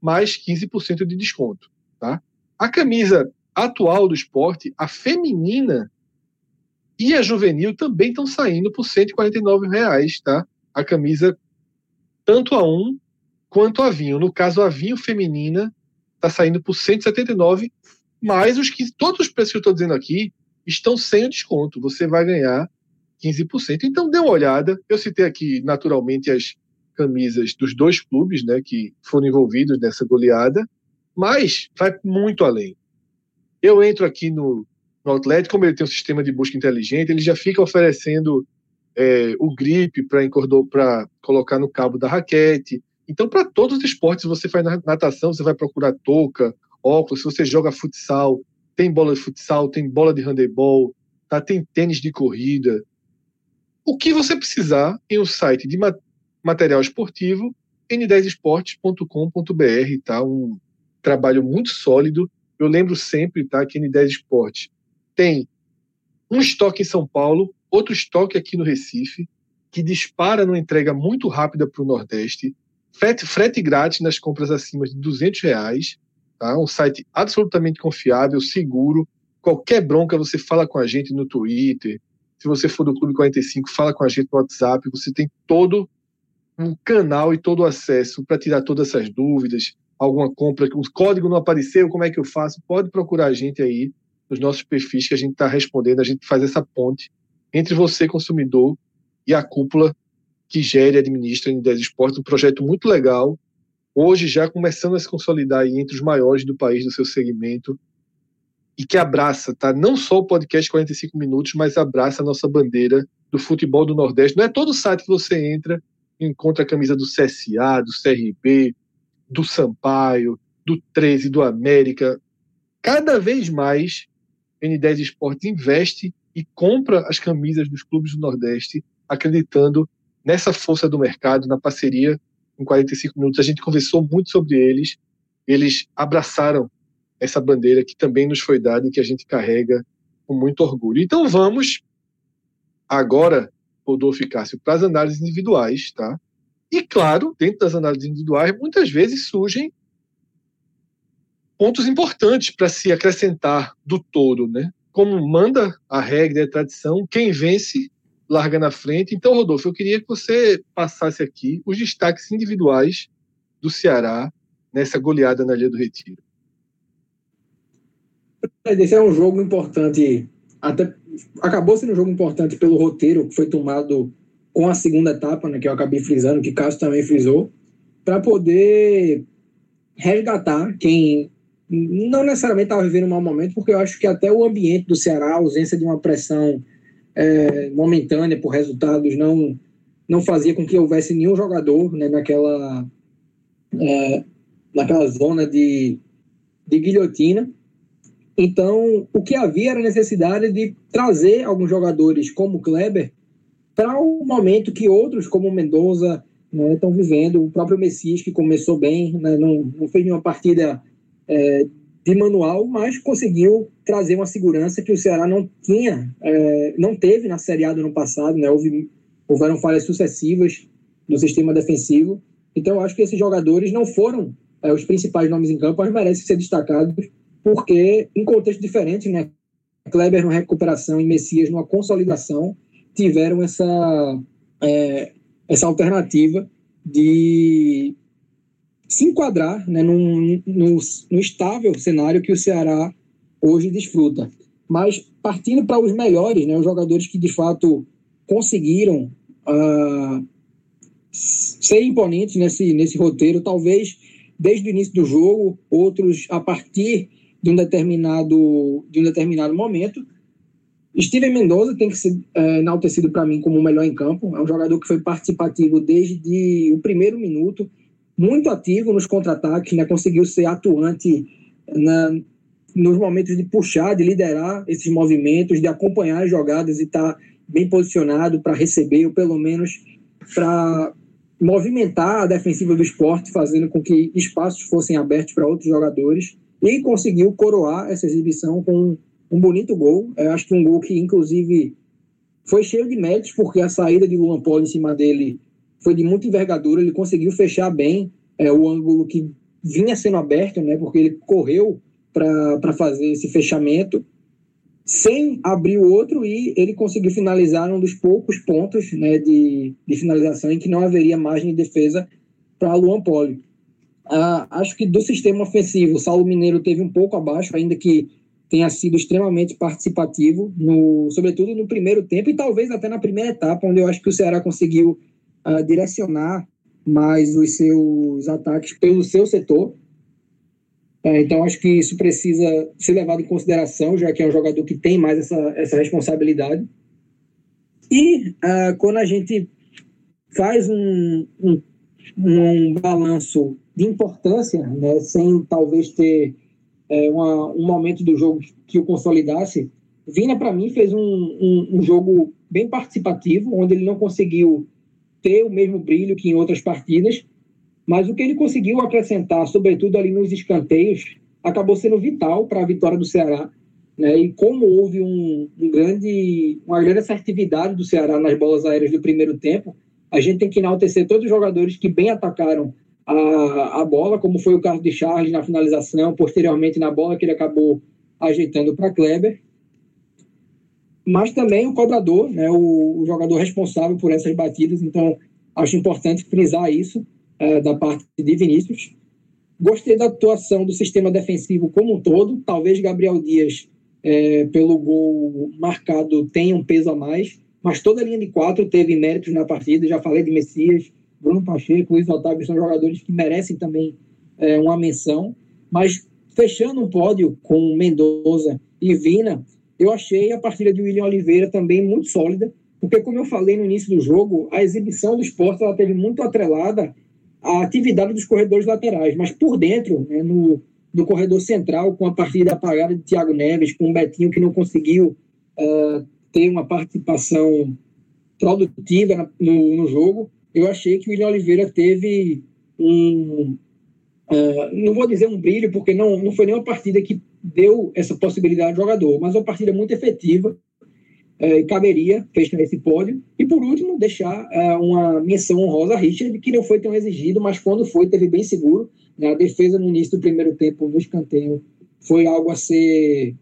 mais 15% de desconto. Tá? A camisa atual do esporte, a feminina e a juvenil também estão saindo por 149 reais, tá? A camisa tanto a um quanto a vinho. No caso, a vinho feminina está saindo por 179, mais os que todos os preços que eu estou dizendo aqui estão sem o desconto. Você vai ganhar 15%. Então dê uma olhada. Eu citei aqui naturalmente as camisas dos dois clubes, né, que foram envolvidos nessa goleada, mas vai muito além. Eu entro aqui no, no Outlet, como ele tem um sistema de busca inteligente, ele já fica oferecendo é, o grip para colocar no cabo da raquete. Então, para todos os esportes, você faz natação, você vai procurar touca, óculos, se você joga futsal, tem bola de futsal, tem bola de handebol, tá? tem tênis de corrida. O que você precisar em um site de material esportivo, n10esportes.com.br, tá? Um trabalho muito sólido. Eu lembro sempre, tá, que N10 Esportes tem um estoque em São Paulo, outro estoque aqui no Recife, que dispara numa entrega muito rápida para o Nordeste, frete, frete grátis nas compras acima de 200 reais, tá? um site absolutamente confiável, seguro. Qualquer bronca você fala com a gente no Twitter. Se você for do Clube 45, fala com a gente no WhatsApp. Você tem todo um canal e todo o acesso para tirar todas essas dúvidas. Alguma compra, o código não apareceu, como é que eu faço? Pode procurar a gente aí nos nossos perfis que a gente está respondendo. A gente faz essa ponte entre você, consumidor, e a cúpula que gere e administra a N10 Esportes, um projeto muito legal, hoje já começando a se consolidar entre os maiores do país, do seu segmento, e que abraça, tá? Não só o podcast 45 minutos, mas abraça a nossa bandeira do futebol do Nordeste. Não é todo site que você entra e encontra a camisa do CSA, do CRB, do Sampaio, do 13, do América. Cada vez mais, N10 Esportes investe e compra as camisas dos clubes do Nordeste, acreditando nessa força do mercado, na parceria em 45 minutos. A gente conversou muito sobre eles. Eles abraçaram essa bandeira que também nos foi dada e que a gente carrega com muito orgulho. Então vamos agora, Rodolfo e Cássio, para as análises individuais, tá? E claro, dentro das análises individuais, muitas vezes surgem pontos importantes para se acrescentar do todo, né? Como manda a regra e a tradição, quem vence larga na frente. Então, Rodolfo, eu queria que você passasse aqui os destaques individuais do Ceará nessa goleada na Ilha do Retiro. Esse é um jogo importante, até acabou sendo um jogo importante pelo roteiro que foi tomado com a segunda etapa, né, que eu acabei frisando, que Cássio também frisou, para poder resgatar quem não necessariamente estava vivendo um mau momento, porque eu acho que até o ambiente do Ceará, a ausência de uma pressão é, momentânea por resultados não não fazia com que houvesse nenhum jogador né, naquela é, naquela zona de, de guilhotina. Então, o que havia era a necessidade de trazer alguns jogadores como Kleber para o um momento que outros, como Mendonça, né, estão vivendo. O próprio Messias, que começou bem, né, não, não fez nenhuma partida é, de manual, mas conseguiu trazer uma segurança que o Ceará não tinha, é, não teve na Série A do ano passado, né? Houve, houveram falhas sucessivas no sistema defensivo. Então, eu acho que esses jogadores não foram é, os principais nomes em campo, mas merecem ser destacados, porque em contexto diferente, né? Kleber numa recuperação e Messias numa consolidação tiveram essa, é, essa alternativa de se enquadrar né, num, num, num estável cenário que o Ceará hoje desfruta. Mas partindo para os melhores, né, os jogadores que de fato conseguiram uh, ser imponentes nesse, nesse roteiro, talvez desde o início do jogo, outros a partir de um determinado, de um determinado momento. Steven Mendoza tem que ser é, enaltecido para mim como o melhor em campo. É um jogador que foi participativo desde o primeiro minuto muito ativo nos contra-ataques, né? conseguiu ser atuante na, nos momentos de puxar, de liderar esses movimentos, de acompanhar as jogadas e estar tá bem posicionado para receber, ou pelo menos para movimentar a defensiva do esporte, fazendo com que espaços fossem abertos para outros jogadores. e conseguiu coroar essa exibição com um bonito gol. Eu acho que um gol que, inclusive, foi cheio de méritos, porque a saída de Luan Poli em cima dele foi de muita envergadura. Ele conseguiu fechar bem é, o ângulo que vinha sendo aberto, né, porque ele correu para fazer esse fechamento sem abrir o outro e ele conseguiu finalizar um dos poucos pontos né, de, de finalização em que não haveria margem de defesa para Luan Poli. Ah, acho que do sistema ofensivo, o Saulo Mineiro teve um pouco abaixo, ainda que tenha sido extremamente participativo, no, sobretudo no primeiro tempo e talvez até na primeira etapa, onde eu acho que o Ceará conseguiu ah, direcionar mais os seus ataques pelo seu setor. É, então, acho que isso precisa ser levado em consideração, já que é um jogador que tem mais essa, essa responsabilidade. E uh, quando a gente faz um, um, um balanço de importância, né, sem talvez ter é, uma, um momento do jogo que o consolidasse, Vina, para mim, fez um, um, um, jogo bem participativo, onde ele não conseguiu ter o mesmo brilho que em outras partidas, mas o que ele conseguiu acrescentar, sobretudo ali nos escanteios, acabou sendo vital para a vitória do Ceará. Né? E como houve um, um, grande, uma grande assertividade do Ceará nas bolas aéreas do primeiro tempo, a gente tem que enaltecer todos os jogadores que bem atacaram a, a bola, como foi o caso de Charles na finalização, posteriormente na bola que ele acabou ajeitando para Kleber. Mas também o cobrador, né, o, o jogador responsável por essas batidas. Então, acho importante frisar isso é, da parte de Vinícius. Gostei da atuação do sistema defensivo como um todo. Talvez Gabriel Dias, é, pelo gol marcado, tenha um peso a mais, mas toda a linha de quatro teve méritos na partida. Já falei de Messias, Bruno Pacheco, Luiz Otávio são jogadores que merecem também é, uma menção. Mas fechando um pódio com Mendoza e Vina, eu achei a partida de William Oliveira também muito sólida, porque, como eu falei no início do jogo, a exibição do esporte ela teve muito atrelada a atividade dos corredores laterais, mas por dentro, né, no, no corredor central, com a partida apagada de Thiago Neves, com o Betinho que não conseguiu uh, ter uma participação produtiva no, no, jogo, eu achei que o William Oliveira teve um. Uh, não vou dizer um brilho, porque não, não foi nenhuma partida que deu essa possibilidade ao jogador, mas uma partida muito efetiva, é, caberia fechar esse pódio. E por último, deixar é, uma menção honrosa a Richard, que não foi tão exigido, mas quando foi, teve bem seguro. Né? A defesa no início do primeiro tempo, no escanteio, foi algo a ser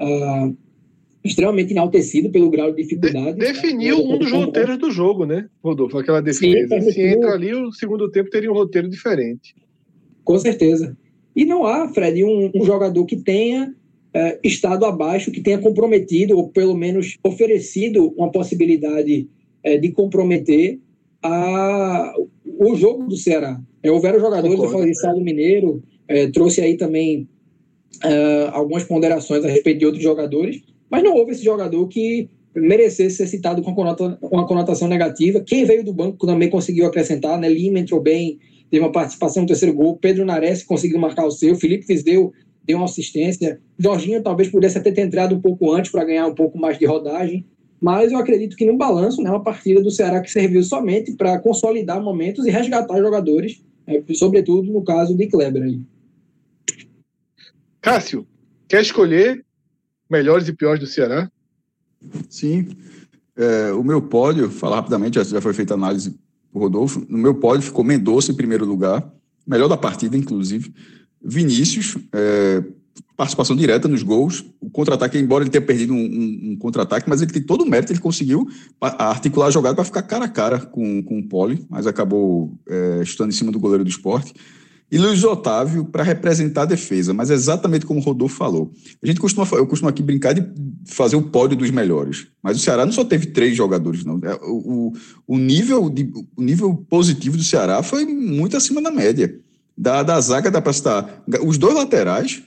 uh, extremamente enaltecido pelo grau de dificuldade. De definiu né? um dos roteiros do jogo, né, Rodolfo? Aquela defesa. Sim, Se entra ali, o segundo tempo teria um roteiro diferente. Com certeza. E não há, Fred, um, um jogador que tenha é, estado abaixo que tenha comprometido, ou pelo menos oferecido uma possibilidade é, de comprometer a, o jogo do Ceará. É, houveram jogadores, Concordo. eu falei Saulo Mineiro, é, trouxe aí também algumas ponderações a respeito de outros jogadores, mas não houve esse jogador que merecesse ser citado com uma conotação negativa. Quem veio do banco também conseguiu acrescentar, né? Lima entrou bem, teve uma participação no terceiro gol, Pedro Nares conseguiu marcar o seu, Felipe Fisdeu deu uma assistência. Jorginho talvez pudesse até ter entrado um pouco antes para ganhar um pouco mais de rodagem. Mas eu acredito que no balanço, né, uma partida do Ceará que serviu somente para consolidar momentos e resgatar jogadores, é, sobretudo no caso de Kleber aí. Cássio, quer escolher melhores e piores do Ceará? Sim. É, o meu pódio, falar rapidamente, já foi feita a análise por Rodolfo. No meu pódio ficou Mendonça em primeiro lugar, melhor da partida, inclusive. Vinícius, é, participação direta nos gols. O contra-ataque, embora ele tenha perdido um, um, um contra-ataque, mas ele tem todo o mérito, ele conseguiu articular a jogada para ficar cara a cara com, com o Poli, mas acabou é, estando em cima do goleiro do esporte. E Luiz Otávio para representar a defesa, mas exatamente como o Rodolfo falou. A gente costuma, eu costumo aqui brincar de fazer o pódio dos melhores, mas o Ceará não só teve três jogadores, não. É, o, o, nível, de, o nível positivo do Ceará foi muito acima da média. Da, da zaga dá para citar os dois laterais,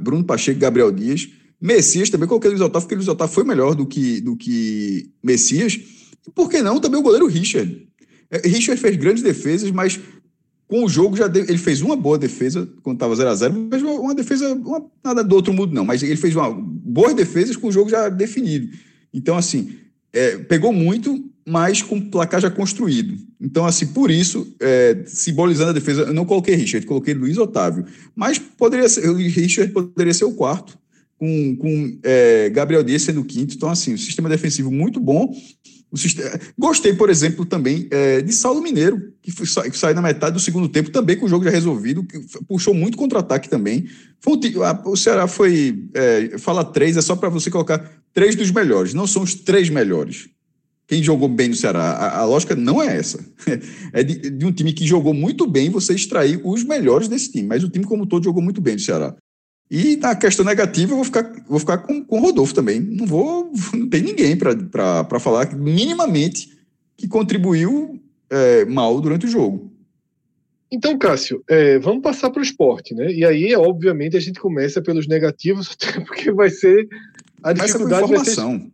Bruno Pacheco e Gabriel Dias. Messias também coloquei Luiz Otávio, porque Luiz Otávio foi melhor do que, do que Messias. E por que não também o goleiro Richard? É, Richard fez grandes defesas, mas com o jogo já ele fez uma boa defesa quando estava 0 a 0 mas uma, defesa, uma, nada do outro mundo não, mas ele fez uma boas defesas com o jogo já definido. Então, assim, é, pegou muito mas com placar já construído. Então, assim, por isso, é, simbolizando a defesa, eu não coloquei Richard, coloquei Luiz Otávio. Mas poderia ser, o Richard poderia ser o quarto, com, com é, Gabriel Dias sendo o quinto. Então, assim, o sistema defensivo muito bom. Sistema... Gostei, por exemplo, também é, de Saulo Mineiro, que, foi, que saiu na metade do segundo tempo, também com o jogo já resolvido, que puxou muito contra-ataque também. Foi, o Ceará foi. É, fala três, é só para você colocar três dos melhores, não são os três melhores quem jogou bem no Ceará. A, a lógica não é essa. É de, de, um time que jogou muito bem você extrair os melhores desse time. Mas o time, como todo, jogou muito bem no Ceará. E na questão negativa, eu vou ficar, vou ficar com, com o Rodolfo também. Não vou. Não tem ninguém para falar minimamente que contribuiu é, mal durante o jogo. Então, Cássio, é, vamos passar para o esporte, né? E aí, obviamente, a gente começa pelos negativos, porque vai ser a dificuldade. Com informação.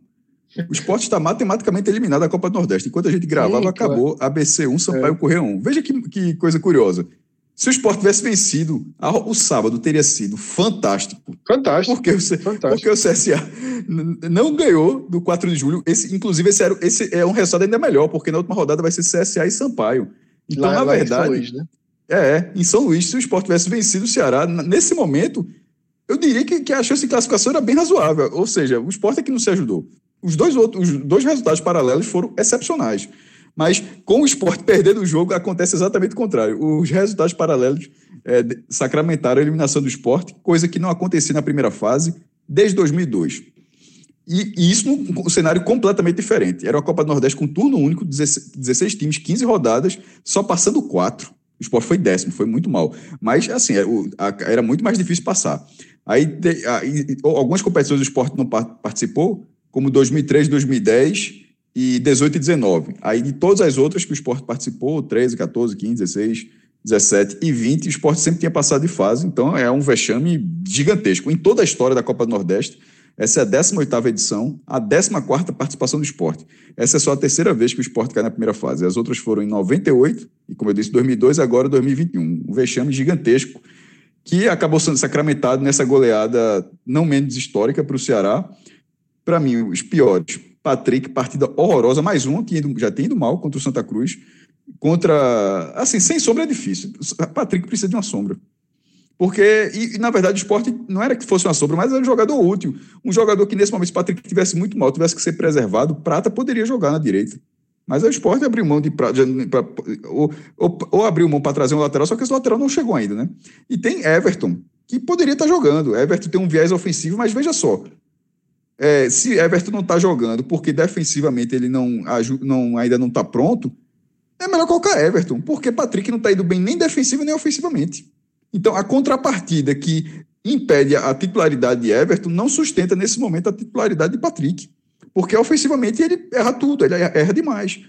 O esporte está matematicamente eliminado da Copa do Nordeste. Enquanto a gente gravava, Sim, acabou claro. ABC1, Sampaio é. Correia 1. Veja que, que coisa curiosa. Se o esporte tivesse vencido, o sábado teria sido fantástico. Fantástico. Porque o, fantástico. Porque o CSA não ganhou do 4 de julho. Esse, inclusive, esse, era, esse é um resultado ainda melhor, porque na última rodada vai ser CSA e Sampaio. Então, lá, na lá verdade. Em São Luís, né? É, em São Luís, se o esporte tivesse vencido o Ceará, nesse momento, eu diria que, que a chance de classificação era bem razoável. Ou seja, o esporte é que não se ajudou. Os dois, outros, os dois resultados paralelos foram excepcionais. Mas com o esporte perdendo o jogo, acontece exatamente o contrário. Os resultados paralelos é, sacramentaram a eliminação do esporte, coisa que não acontecia na primeira fase desde 2002. E, e isso num um cenário completamente diferente. Era uma Copa do Nordeste com turno único, 16, 16 times, 15 rodadas, só passando quatro. O esporte foi décimo, foi muito mal. Mas, assim, era, é, era muito mais difícil passar. Aí, aí, algumas competições do esporte não participou, como 2003, 2010 e 18 e 19. Aí de todas as outras que o esporte participou, 13, 14, 15, 16, 17 e 20, o esporte sempre tinha passado de fase, então é um vexame gigantesco. Em toda a história da Copa do Nordeste, essa é a 18ª edição, a 14ª participação do esporte. Essa é só a terceira vez que o esporte cai na primeira fase. As outras foram em 98 e, como eu disse, 2002 e agora 2021. Um vexame gigantesco que acabou sendo sacramentado nessa goleada não menos histórica para o Ceará, para mim, os piores. Patrick, partida horrorosa, mais uma, que já tem ido mal contra o Santa Cruz. Contra. Assim, sem sombra é difícil. Patrick precisa de uma sombra. Porque, e, e, na verdade, o esporte não era que fosse uma sombra, mas era um jogador útil. Um jogador que, nesse momento, se Patrick tivesse muito mal, tivesse que ser preservado, Prata poderia jogar na direita. Mas o esporte abriu mão de. Pra, pra, ou, ou, ou, abriu mão para trazer um lateral, só que esse lateral não chegou ainda, né? E tem Everton, que poderia estar jogando. Everton tem um viés ofensivo, mas veja só é, se Everton não está jogando porque defensivamente ele não, não ainda não está pronto, é melhor colocar Everton, porque Patrick não está indo bem nem defensivo nem ofensivamente. Então, a contrapartida que impede a titularidade de Everton não sustenta nesse momento a titularidade de Patrick. Porque ofensivamente ele erra tudo, ele erra demais.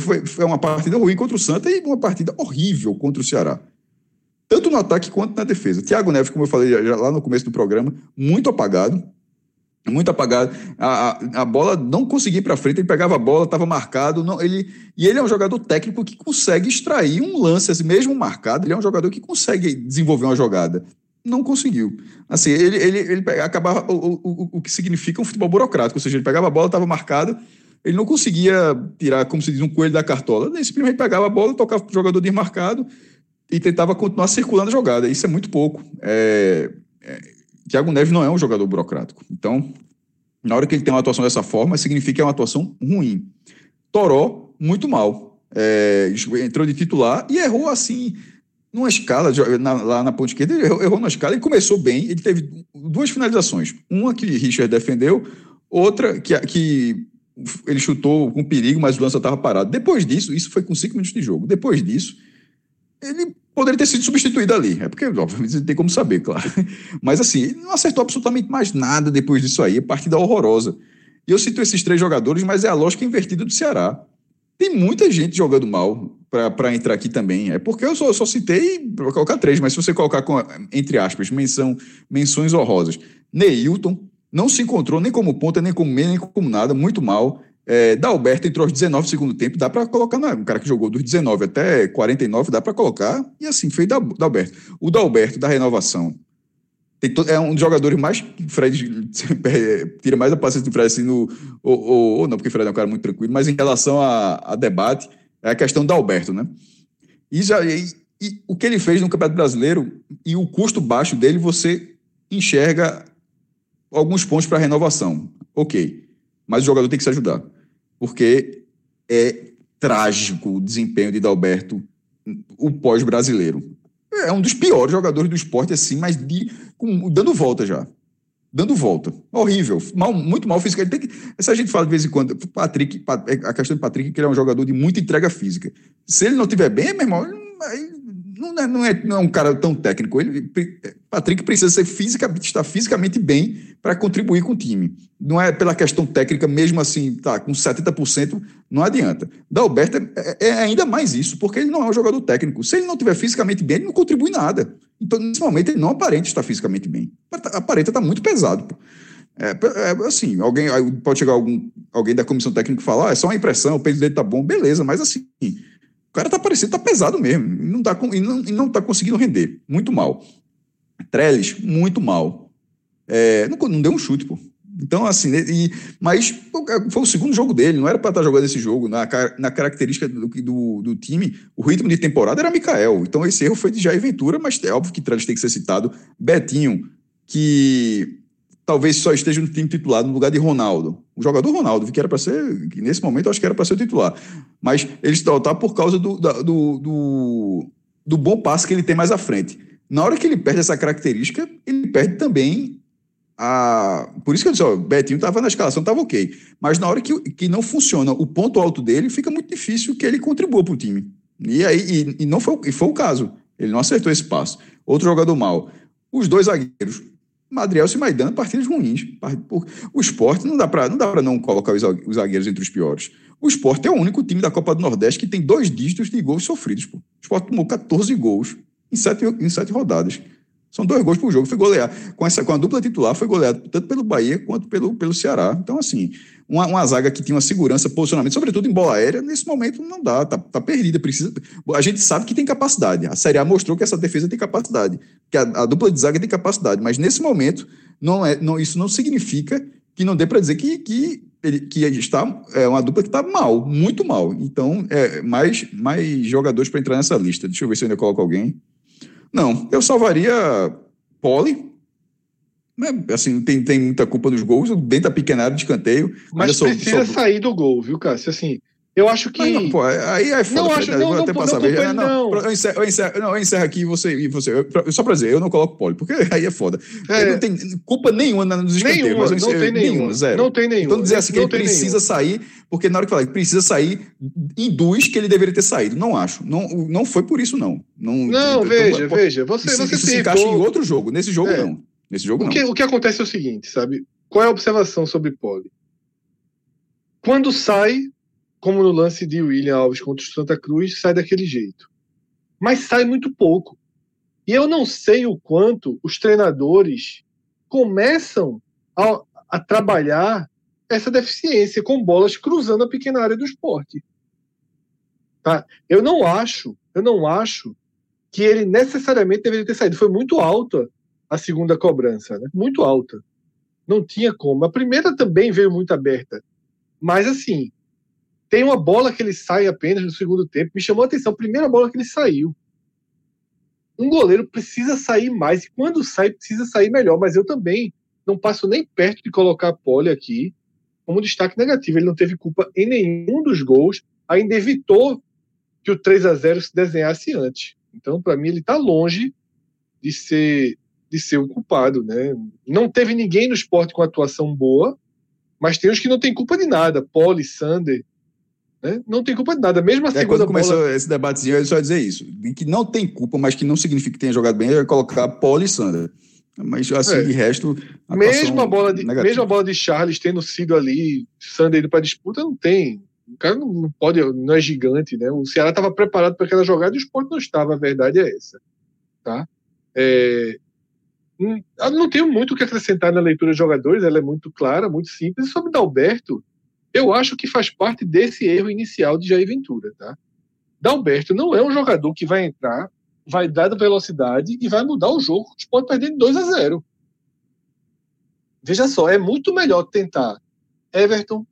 Foi, uma partida ruim contra o Santa e uma partida horrível contra o Ceará. Tanto no ataque quanto na defesa. Thiago Neves, como eu falei lá no começo do programa, muito apagado muito apagado. A, a, a bola não conseguia ir para frente, ele pegava a bola, estava marcado. Não, ele, e ele é um jogador técnico que consegue extrair um lance, assim, mesmo marcado, ele é um jogador que consegue desenvolver uma jogada. Não conseguiu. Assim, ele, ele, ele acabava o, o, o que significa um futebol burocrático, ou seja, ele pegava a bola, estava marcado, ele não conseguia tirar, como se diz, um coelho da cartola. Ele simplesmente pegava a bola, tocava o jogador desmarcado e tentava continuar circulando a jogada. Isso é muito pouco. É, é, Thiago Neves não é um jogador burocrático. Então, na hora que ele tem uma atuação dessa forma, significa que é uma atuação ruim. Toró, muito mal. É, entrou de titular e errou assim, numa escala, na, lá na ponta esquerda, ele errou, errou na escala, ele começou bem, ele teve duas finalizações. Uma que Richard defendeu, outra que, que ele chutou com perigo, mas o lance estava parado. Depois disso, isso foi com cinco minutos de jogo. Depois disso, ele poderia ter sido substituído ali. É porque, obviamente, não tem como saber, claro. Mas assim, ele não acertou absolutamente mais nada depois disso aí. Partida horrorosa. E eu cito esses três jogadores, mas é a lógica invertida do Ceará. Tem muita gente jogando mal para entrar aqui também. É porque eu só, eu só citei para colocar três, mas se você colocar com, entre aspas, menção, menções honrosas. Neilton não se encontrou nem como ponta, nem como meia, nem como nada, muito mal. É, Dalberto entrou aos 19 do segundo tempo, dá para colocar, na, um cara que jogou dos 19 até 49, dá para colocar, e assim, fez Dalberto. O Dalberto da renovação To, é um dos jogadores mais que Fred tira mais a paciência do Fred assim no. Ou, ou, ou, não, porque Fred é um cara muito tranquilo, mas em relação a, a debate, é a questão do Alberto, né? E, já, e, e o que ele fez no Campeonato Brasileiro e o custo baixo dele, você enxerga alguns pontos para renovação. Ok. Mas o jogador tem que se ajudar. Porque é trágico o desempenho de Dalberto, o pós-brasileiro. É um dos piores jogadores do esporte, assim, mas de, com, dando volta já. Dando volta. Horrível. Mal, muito mal físico. Tem que, essa gente fala de vez em quando. Patrick, a questão de Patrick, que ele é um jogador de muita entrega física. Se ele não estiver bem, meu irmão, não é, não, é, não é um cara tão técnico. Ele, Patrick precisa ser fisicamente, estar fisicamente bem para contribuir com o time. Não é pela questão técnica, mesmo assim, tá, com 70%, não adianta. Dalberto é, é, ainda mais isso, porque ele não é um jogador técnico. Se ele não estiver fisicamente bem, ele não contribui nada. Então, nesse momento, ele não aparenta estar fisicamente bem. Aparenta estar muito pesado. Pô. É, é, assim, alguém pode chegar algum, alguém da comissão técnica e falar, ah, é só uma impressão, o peso dele tá bom, beleza, mas assim, o cara tá parecendo, tá pesado mesmo. E não tá, e não, e não tá conseguindo render. Muito mal. Trellis, muito mal. É, não, não, deu um chute, pô. Então, assim, e, mas foi o segundo jogo dele, não era para estar tá jogando esse jogo. Na, na característica do, do, do, time, o ritmo de temporada era Mikael. Então, esse erro foi de Jair Ventura, mas é óbvio que Trellis tem que ser citado. Betinho, que talvez só esteja no time titular no lugar de Ronaldo. O jogador Ronaldo, que era para ser, que nesse momento eu acho que era para ser o titular. Mas ele está tá por causa do, do, do, do, bom passe que ele tem mais à frente. Na hora que ele perde essa característica, ele perde também a. Por isso que eu disse, ó, Betinho estava na escalação, estava ok. Mas na hora que, que não funciona o ponto alto dele, fica muito difícil que ele contribua para o time. E aí e, e não foi, e foi o caso. Ele não acertou esse passo. Outro jogador mal. Os dois zagueiros, Madriel e Maidana, partidas ruins. O esporte não dá para não, dá não colocar os zagueiros entre os piores. O esporte é o único time da Copa do Nordeste que tem dois dígitos de gols sofridos. Pô. O esporte tomou 14 gols em sete, em sete rodadas. São dois gols por jogo. Foi goleado. Com, essa, com a dupla titular, foi goleado tanto pelo Bahia quanto pelo, pelo Ceará. Então, assim, uma, uma zaga que tinha uma segurança, posicionamento, sobretudo em bola aérea, nesse momento não dá, tá, tá perdida. Precisa, a gente sabe que tem capacidade. A Série A mostrou que essa defesa tem capacidade, que a, a dupla de zaga tem capacidade, mas nesse momento não é, não, isso não significa que não dê para dizer que, que, ele, que está é uma dupla que está mal, muito mal. Então, é, mais, mais jogadores para entrar nessa lista. Deixa eu ver se eu ainda coloco alguém. Não, eu salvaria Poli. Assim, tem, tem muita culpa dos gols, dentro da pequena área de escanteio. Mas, mas precisa sou... sair do gol, viu, Cássio? Assim, eu acho que. Não, pô, aí é foda. Não, acho, não, não, até não, passar não, não, não. Eu encerro, eu encerro, não, eu encerro aqui e você. E você eu, só pra dizer, eu não coloco pole, porque aí é foda. É. Não tem culpa nenhuma nos escanteios. Nenhuma, mas não tem nenhuma, zero. Não tem nenhuma. Então dizer assim que ele precisa nenhuma. sair, porque na hora que falar que precisa sair, induz que ele deveria ter saído. Não acho. Não, não foi por isso, não. Não, não então, veja, pô, veja. Você, isso, você isso se encaixa em outro jogo. Nesse jogo, é. não. Nesse jogo, o. Que, o que acontece é o seguinte, sabe? Qual é a observação sobre pole? Quando sai como no lance de William Alves contra o Santa Cruz, sai daquele jeito. Mas sai muito pouco. E eu não sei o quanto os treinadores começam a, a trabalhar essa deficiência com bolas cruzando a pequena área do esporte. Tá? Eu não acho, eu não acho que ele necessariamente deveria ter saído. Foi muito alta a segunda cobrança, né? muito alta. Não tinha como. A primeira também veio muito aberta. Mas assim, tem uma bola que ele sai apenas no segundo tempo. Me chamou a atenção, primeira bola que ele saiu. Um goleiro precisa sair mais, e quando sai, precisa sair melhor. Mas eu também não passo nem perto de colocar a Pole aqui como destaque negativo. Ele não teve culpa em nenhum dos gols, ainda evitou que o 3 a 0 se desenhasse antes. Então, para mim, ele está longe de ser de ser o culpado, né? Não teve ninguém no esporte com atuação boa, mas tem os que não tem culpa de nada. Pole, Sander, né? Não tem culpa de nada. Mesmo a é, quando começou bola... esse debatezinho, eu só dizer isso. De que não tem culpa, mas que não significa que tenha jogado bem, é colocar Paulo e Sandra. Mas assim, é. de resto. A mesmo a, bola de, mesmo a bola de Charles tendo sido ali, Sander indo para disputa, não tem. O cara não pode, não é gigante, né? O Ceará estava preparado para aquela jogada e o esporte não estava, a verdade é essa. Tá? É, não tenho muito o que acrescentar na leitura de jogadores, ela é muito clara, muito simples. E sobre Dalberto, eu acho que faz parte desse erro inicial de Jair Ventura, tá? Dalberto não é um jogador que vai entrar, vai dar velocidade e vai mudar o jogo. O Sport perdendo 2 a 0 veja só, é muito melhor tentar Everton,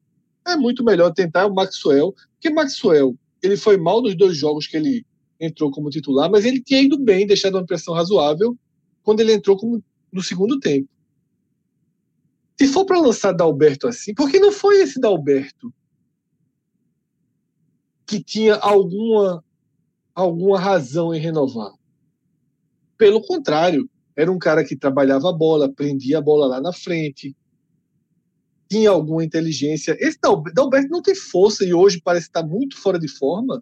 é muito melhor tentar o Maxwell, porque Maxwell, ele foi mal nos dois jogos que ele entrou como titular, mas ele tinha ido bem, deixado uma pressão razoável quando ele entrou como no segundo tempo. Se for para lançar Dalberto assim, porque não foi esse Dalberto que tinha alguma alguma razão em renovar. Pelo contrário, era um cara que trabalhava a bola, prendia a bola lá na frente, tinha alguma inteligência. Esse Dalberto não tem força e hoje parece estar muito fora de forma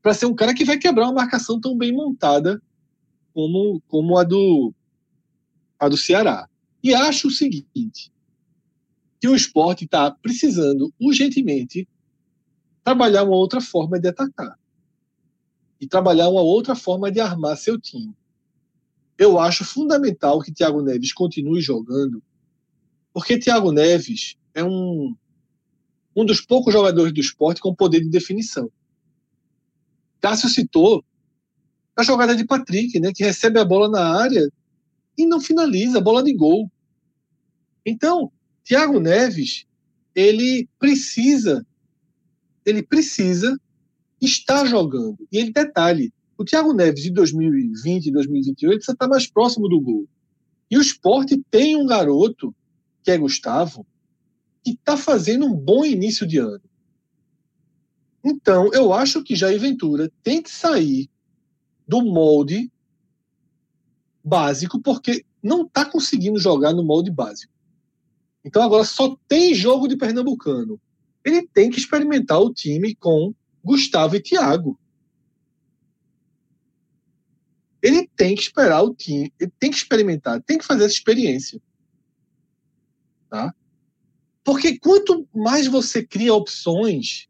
para ser um cara que vai quebrar uma marcação tão bem montada como, como a do a do Ceará. E acho o seguinte, que o esporte está precisando urgentemente trabalhar uma outra forma de atacar e trabalhar uma outra forma de armar seu time. Eu acho fundamental que Thiago Neves continue jogando, porque Thiago Neves é um, um dos poucos jogadores do esporte com poder de definição. Cássio citou a jogada de Patrick, né, que recebe a bola na área e não finaliza, bola de gol. Então, Thiago Neves, ele precisa, ele precisa estar jogando. E ele, detalhe, o Thiago Neves de 2020 e 2028 está mais próximo do gol. E o esporte tem um garoto, que é Gustavo, que está fazendo um bom início de ano. Então, eu acho que Jair Ventura tem que sair do molde básico, porque não está conseguindo jogar no molde básico. Então agora só tem jogo de Pernambucano. Ele tem que experimentar o time com Gustavo e Thiago. Ele tem que esperar o time, ele tem que experimentar, tem que fazer essa experiência. Tá? Porque quanto mais você cria opções,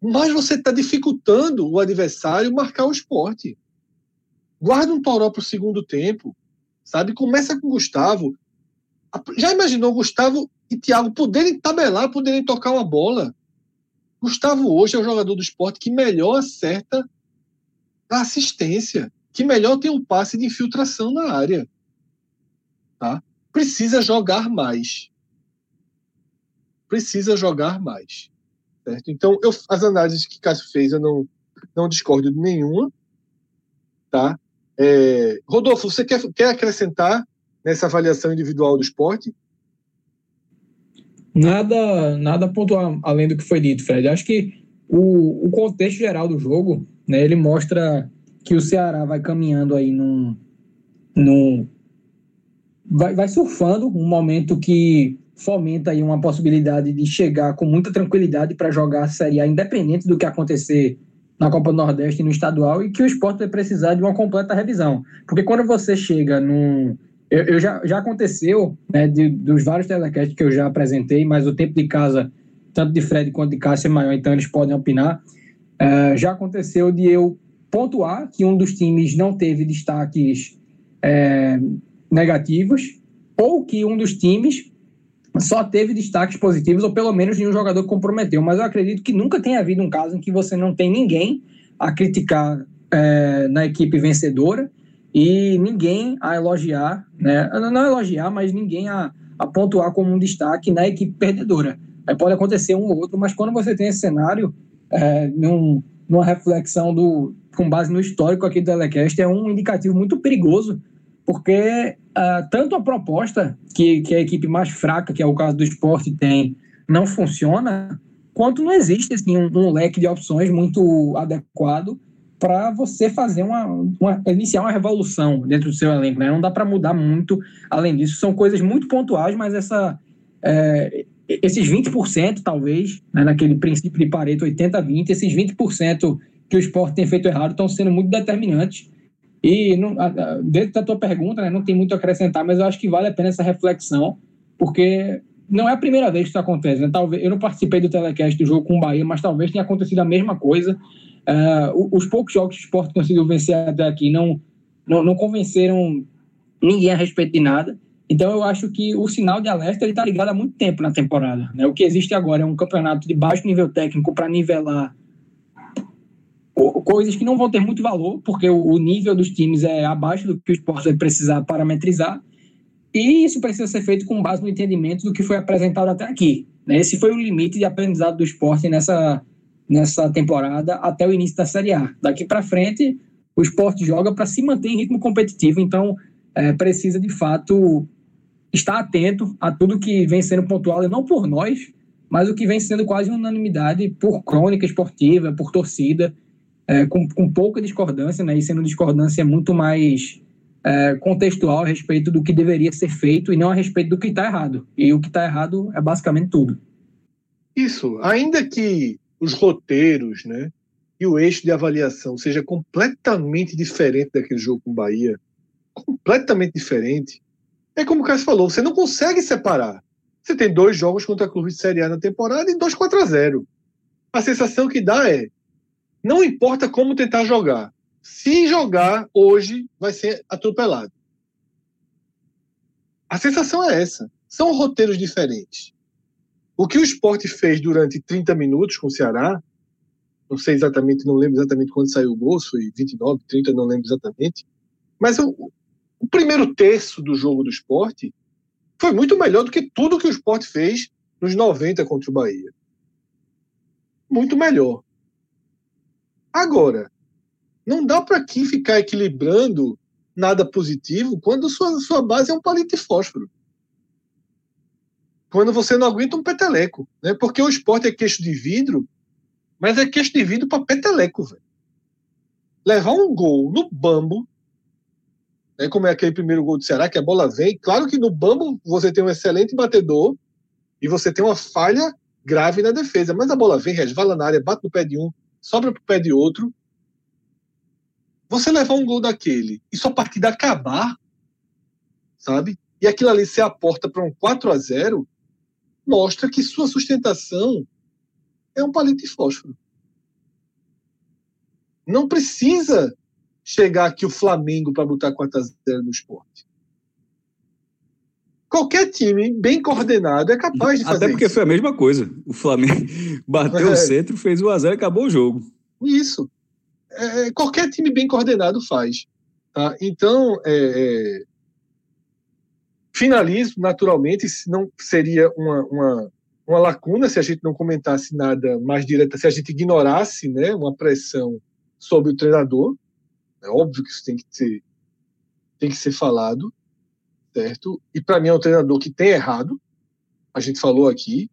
mais você está dificultando o adversário marcar o esporte. Guarda um Toró para o segundo tempo, sabe? Começa com Gustavo. Já imaginou Gustavo e Thiago poderem tabelar, poderem tocar uma bola? Gustavo hoje é o jogador do esporte que melhor acerta a assistência, que melhor tem um passe de infiltração na área. Tá? Precisa jogar mais. Precisa jogar mais. Certo? Então, eu, as análises que Cássio fez, eu não, não discordo de nenhuma. Tá? É, Rodolfo, você quer, quer acrescentar nessa avaliação individual do esporte? Nada, nada pontuar além do que foi dito, Fred. Acho que o, o contexto geral do jogo, né, ele mostra que o Ceará vai caminhando aí num, num vai, vai surfando um momento que fomenta aí uma possibilidade de chegar com muita tranquilidade para jogar a Série A, independente do que acontecer na Copa do Nordeste e no estadual, e que o esporte vai precisar de uma completa revisão. Porque quando você chega num, eu, eu já, já aconteceu, né, de, dos vários telecasts que eu já apresentei, mas o tempo de casa, tanto de Fred quanto de Cássio é maior, então eles podem opinar. Uh, já aconteceu de eu pontuar que um dos times não teve destaques é, negativos, ou que um dos times só teve destaques positivos, ou pelo menos nenhum jogador comprometeu. Mas eu acredito que nunca tenha havido um caso em que você não tem ninguém a criticar é, na equipe vencedora e ninguém a elogiar, né? não elogiar, mas ninguém a, a pontuar como um destaque na equipe perdedora. Pode acontecer um ou outro, mas quando você tem esse cenário, é, num, numa reflexão do, com base no histórico aqui do Telecast, é um indicativo muito perigoso, porque uh, tanto a proposta que, que a equipe mais fraca, que é o caso do esporte, tem, não funciona, quanto não existe assim, um, um leque de opções muito adequado para você fazer uma, uma, iniciar uma revolução dentro do seu elenco, né? Não dá para mudar muito além disso. São coisas muito pontuais, mas essa é, esses 20%, talvez, né, naquele princípio de Pareto 80-20, esses 20% que o esporte tem feito errado estão sendo muito determinantes. E não, dentro da tua pergunta, né, não tem muito a acrescentar, mas eu acho que vale a pena essa reflexão, porque não é a primeira vez que isso acontece. Né? Talvez, eu não participei do telecast do jogo com o Bahia, mas talvez tenha acontecido a mesma coisa Uh, os poucos jogos que o esporte conseguiu vencer até aqui não, não, não, convenceram ninguém a respeito de nada. Então eu acho que o sinal de alerta está ligado há muito tempo na temporada. Né? O que existe agora é um campeonato de baixo nível técnico para nivelar coisas que não vão ter muito valor, porque o, nível dos times é abaixo do que o esporte vai precisar parametrizar. E isso precisa ser feito com base no entendimento do que foi apresentado até aqui. Né? Esse foi o limite de aprendizado do esporte nessa, nessa temporada até o início da Série A. Daqui para frente, o esporte joga para se manter em ritmo competitivo, então é, precisa de fato estar atento a tudo que vem sendo pontuado, não por nós, mas o que vem sendo quase unanimidade por crônica esportiva, por torcida, é, com, com pouca discordância, né, e sendo discordância muito mais é, contextual a respeito do que deveria ser feito e não a respeito do que está errado. E o que está errado é basicamente tudo. Isso, ainda que os roteiros, né, e o eixo de avaliação seja completamente diferente daquele jogo com Bahia, completamente diferente, é como o Cássio falou, você não consegue separar. Você tem dois jogos contra a Clube de Série A na temporada e dois 4 a 0 A sensação que dá é, não importa como tentar jogar, se jogar hoje, vai ser atropelado. A sensação é essa. São roteiros diferentes. O que o esporte fez durante 30 minutos com o Ceará, não sei exatamente, não lembro exatamente quando saiu o gol, foi 29, 30, não lembro exatamente. Mas o, o primeiro terço do jogo do esporte foi muito melhor do que tudo que o esporte fez nos 90 contra o Bahia. Muito melhor. Agora, não dá para aqui ficar equilibrando nada positivo quando sua, sua base é um palito de fósforo. Quando você não aguenta um peteleco. Né? Porque o esporte é queixo de vidro, mas é queixo de vidro para peteleco. Véio. Levar um gol no bambo, né, como é aquele primeiro gol do Ceará, que a bola vem. Claro que no bambo você tem um excelente batedor e você tem uma falha grave na defesa, mas a bola vem, resvala na área, bate no pé de um, sobra para o pé de outro você levar um gol daquele e sua partida acabar, sabe? E aquilo ali ser a porta para um 4 a 0 mostra que sua sustentação é um palito de fósforo. Não precisa chegar aqui o Flamengo para botar 4 a 0 no esporte. Qualquer time bem coordenado é capaz de fazer Até porque isso. foi a mesma coisa. O Flamengo bateu é. o centro, fez o a 0 e acabou o jogo. Isso. É, é, qualquer time bem coordenado faz. Tá? Então, é, é, finalizo naturalmente, não seria uma, uma, uma, lacuna se a gente não comentasse nada mais direto, se a gente ignorasse né, uma pressão sobre o treinador. É óbvio que isso tem que ser, tem que ser falado, certo? E para mim é um treinador que tem errado, a gente falou aqui,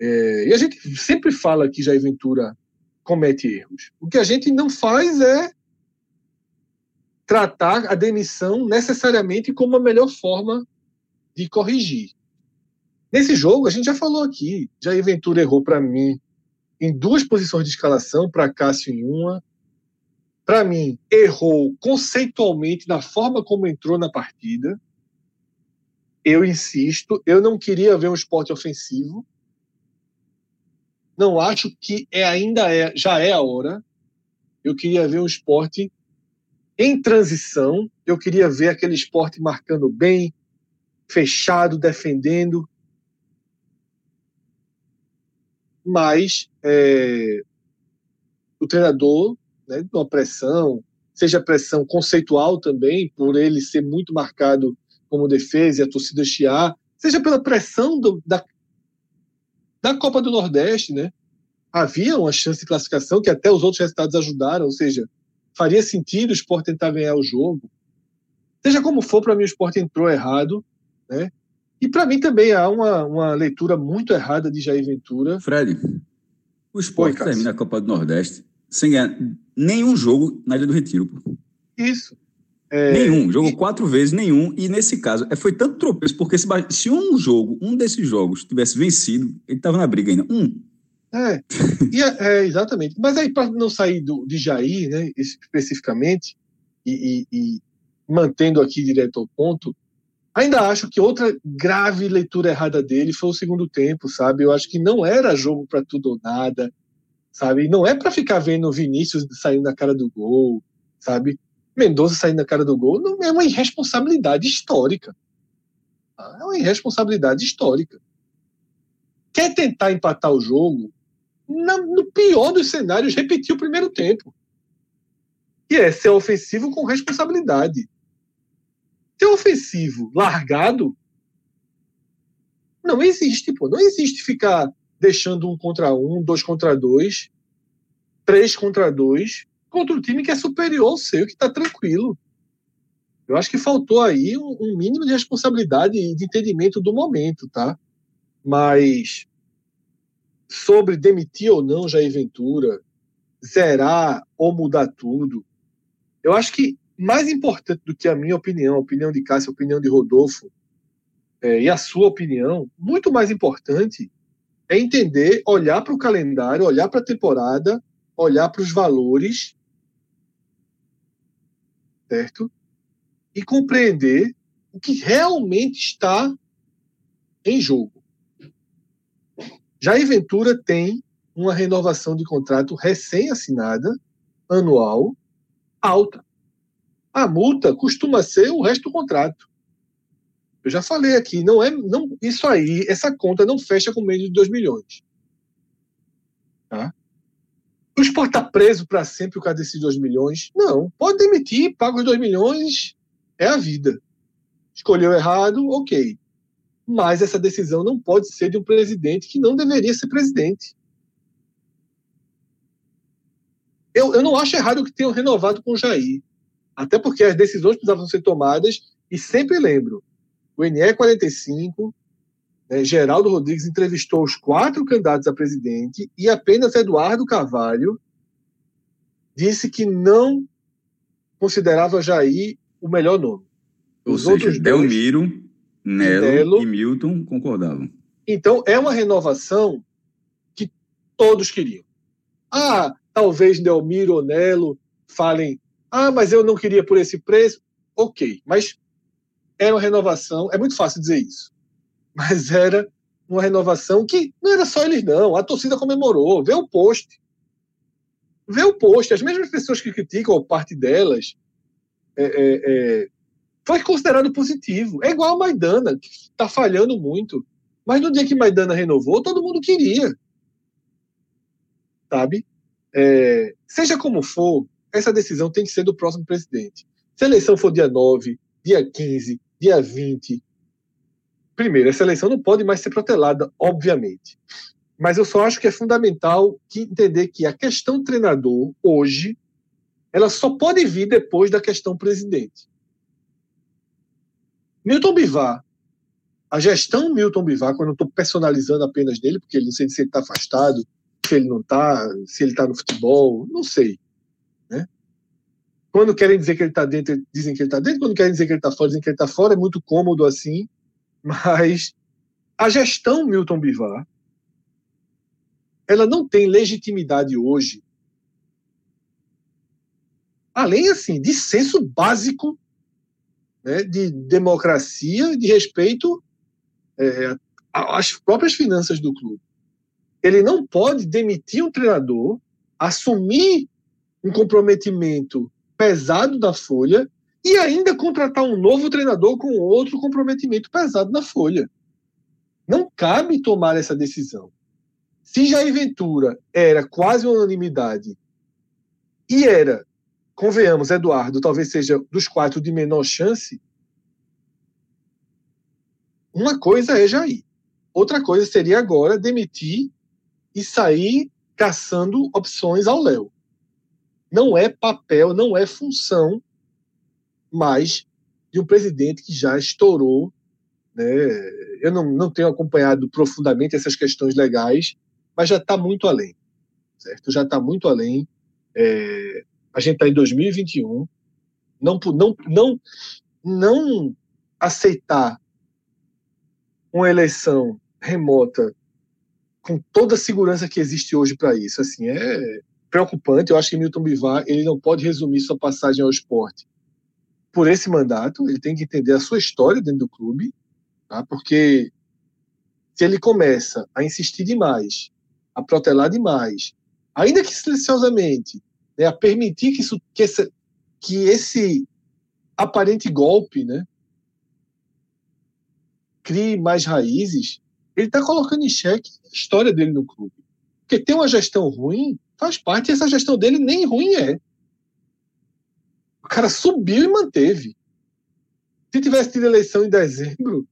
é, e a gente sempre fala que Jair Ventura comete erros. O que a gente não faz é tratar a demissão necessariamente como a melhor forma de corrigir. Nesse jogo, a gente já falou aqui, Jair Ventura errou para mim em duas posições de escalação, para Cássio em uma. Para mim, errou conceitualmente na forma como entrou na partida. Eu insisto, eu não queria ver um esporte ofensivo não acho que é, ainda é, já é a hora. Eu queria ver um esporte em transição. Eu queria ver aquele esporte marcando bem, fechado, defendendo. Mas é, o treinador, né, uma pressão, seja pressão conceitual também, por ele ser muito marcado como defesa e a torcida chiar, seja pela pressão do, da, da Copa do Nordeste, né? Havia uma chance de classificação que até os outros resultados ajudaram, ou seja, faria sentido o esporte tentar ganhar o jogo. Seja como for, para mim o esporte entrou errado, né? E para mim também há uma, uma leitura muito errada de Jair Ventura. Fred, o esporte Oi, termina a Copa do Nordeste sem ganhar nenhum jogo na Ilha do Retiro. Pô. Isso. É, nenhum, jogou e... quatro vezes, nenhum. E nesse caso, é, foi tanto tropeço, porque se, se um jogo, um desses jogos, tivesse vencido, ele estava na briga ainda. Um. É, e, é, é exatamente. Mas aí, para não sair do, de Jair, né, especificamente, e, e, e, mantendo aqui direto ao ponto, ainda acho que outra grave leitura errada dele foi o segundo tempo, sabe? Eu acho que não era jogo para tudo ou nada, sabe? Não é para ficar vendo o Vinícius saindo na cara do gol, sabe? Mendonça saindo na cara do gol não é uma irresponsabilidade histórica. É uma irresponsabilidade histórica. Quer tentar empatar o jogo? no pior dos cenários, repetir o primeiro tempo. E é ser ofensivo com responsabilidade. Ter ofensivo largado não existe, pô. Não existe ficar deixando um contra um, dois contra dois, três contra dois, contra um time que é superior ao seu, que está tranquilo. Eu acho que faltou aí um, mínimo de responsabilidade e de entendimento do momento, tá? Mas sobre demitir ou não Jair Ventura, zerar ou mudar tudo, eu acho que mais importante do que a minha opinião, a opinião de Cássio, a opinião de Rodolfo, é, e a sua opinião, muito mais importante é entender, olhar para o calendário, olhar para a temporada, olhar para os valores, certo? E compreender o que realmente está em jogo. Jair Ventura tem uma renovação de contrato recém-assinada, anual, alta. A multa costuma ser o resto do contrato. Eu já falei aqui, não é, não, isso aí, essa conta não fecha com menos de 2 milhões. Tá? O esporte está preso para sempre por causa desses 2 milhões? Não. Pode demitir, paga os 2 milhões, é a vida. Escolheu errado, ok. Mas essa decisão não pode ser de um presidente que não deveria ser presidente. Eu, eu não acho errado que tenham renovado com o Jair. Até porque as decisões precisavam ser tomadas, e sempre lembro, o NE 45, né, Geraldo Rodrigues entrevistou os quatro candidatos a presidente e apenas Eduardo Carvalho disse que não considerava Jair o melhor nome. Ou os seja, outros Delmiro, dois, Nelo, Nelo e Milton concordavam. Então, é uma renovação que todos queriam. Ah, talvez Delmiro ou Nelo falem, ah, mas eu não queria por esse preço. Ok, mas era uma renovação, é muito fácil dizer isso, mas era uma renovação que não era só eles, não. A torcida comemorou, vê o post. Vê o post. As mesmas pessoas que criticam, ou parte delas, é, é, é, foi considerado positivo. É igual a Maidana, que está falhando muito. Mas no dia que Maidana renovou, todo mundo queria. Sabe? É, seja como for, essa decisão tem que ser do próximo presidente. Se a eleição for dia 9, dia 15, dia 20. Primeiro, essa eleição não pode mais ser protelada, obviamente. Mas eu só acho que é fundamental que entender que a questão treinador, hoje, ela só pode vir depois da questão presidente. Milton Bivar, a gestão Milton Bivar, quando eu estou personalizando apenas dele, porque ele não sei se ele está afastado, se ele não está, se ele está no futebol, não sei. Quando querem dizer que ele está dentro, dizem que ele está dentro. Quando querem dizer que ele está fora, dizem que ele está fora. É muito cômodo assim. Mas a gestão Milton Bivar, ela não tem legitimidade hoje, além assim de senso básico né, de democracia, de respeito é, às próprias finanças do clube. Ele não pode demitir um treinador, assumir um comprometimento pesado da Folha e ainda contratar um novo treinador com outro comprometimento pesado na Folha. Não cabe tomar essa decisão. Se Jair Ventura era quase unanimidade e era, convenhamos, Eduardo, talvez seja dos quatro de menor chance, uma coisa é Jair. Outra coisa seria agora demitir e sair caçando opções ao Léo não é papel, não é função mais de um presidente que já estourou. Né? Eu não, não tenho acompanhado profundamente essas questões legais, mas já está muito além, certo? Já está muito além. É, a gente está em 2021, não, não, não, não aceitar uma eleição remota com toda a segurança que existe hoje para isso, assim, é, preocupante. Eu acho que Milton Bivar ele não pode resumir sua passagem ao esporte por esse mandato. Ele tem que entender a sua história dentro do clube, tá? porque se ele começa a insistir demais, a protelar demais, ainda que silenciosamente, né, a permitir que, isso, que, essa, que esse aparente golpe né, crie mais raízes, ele está colocando em xeque a história dele no clube. Porque ter uma gestão ruim faz parte, e essa gestão dele nem ruim é. O cara subiu e manteve. Se tivesse tido eleição em dezembro,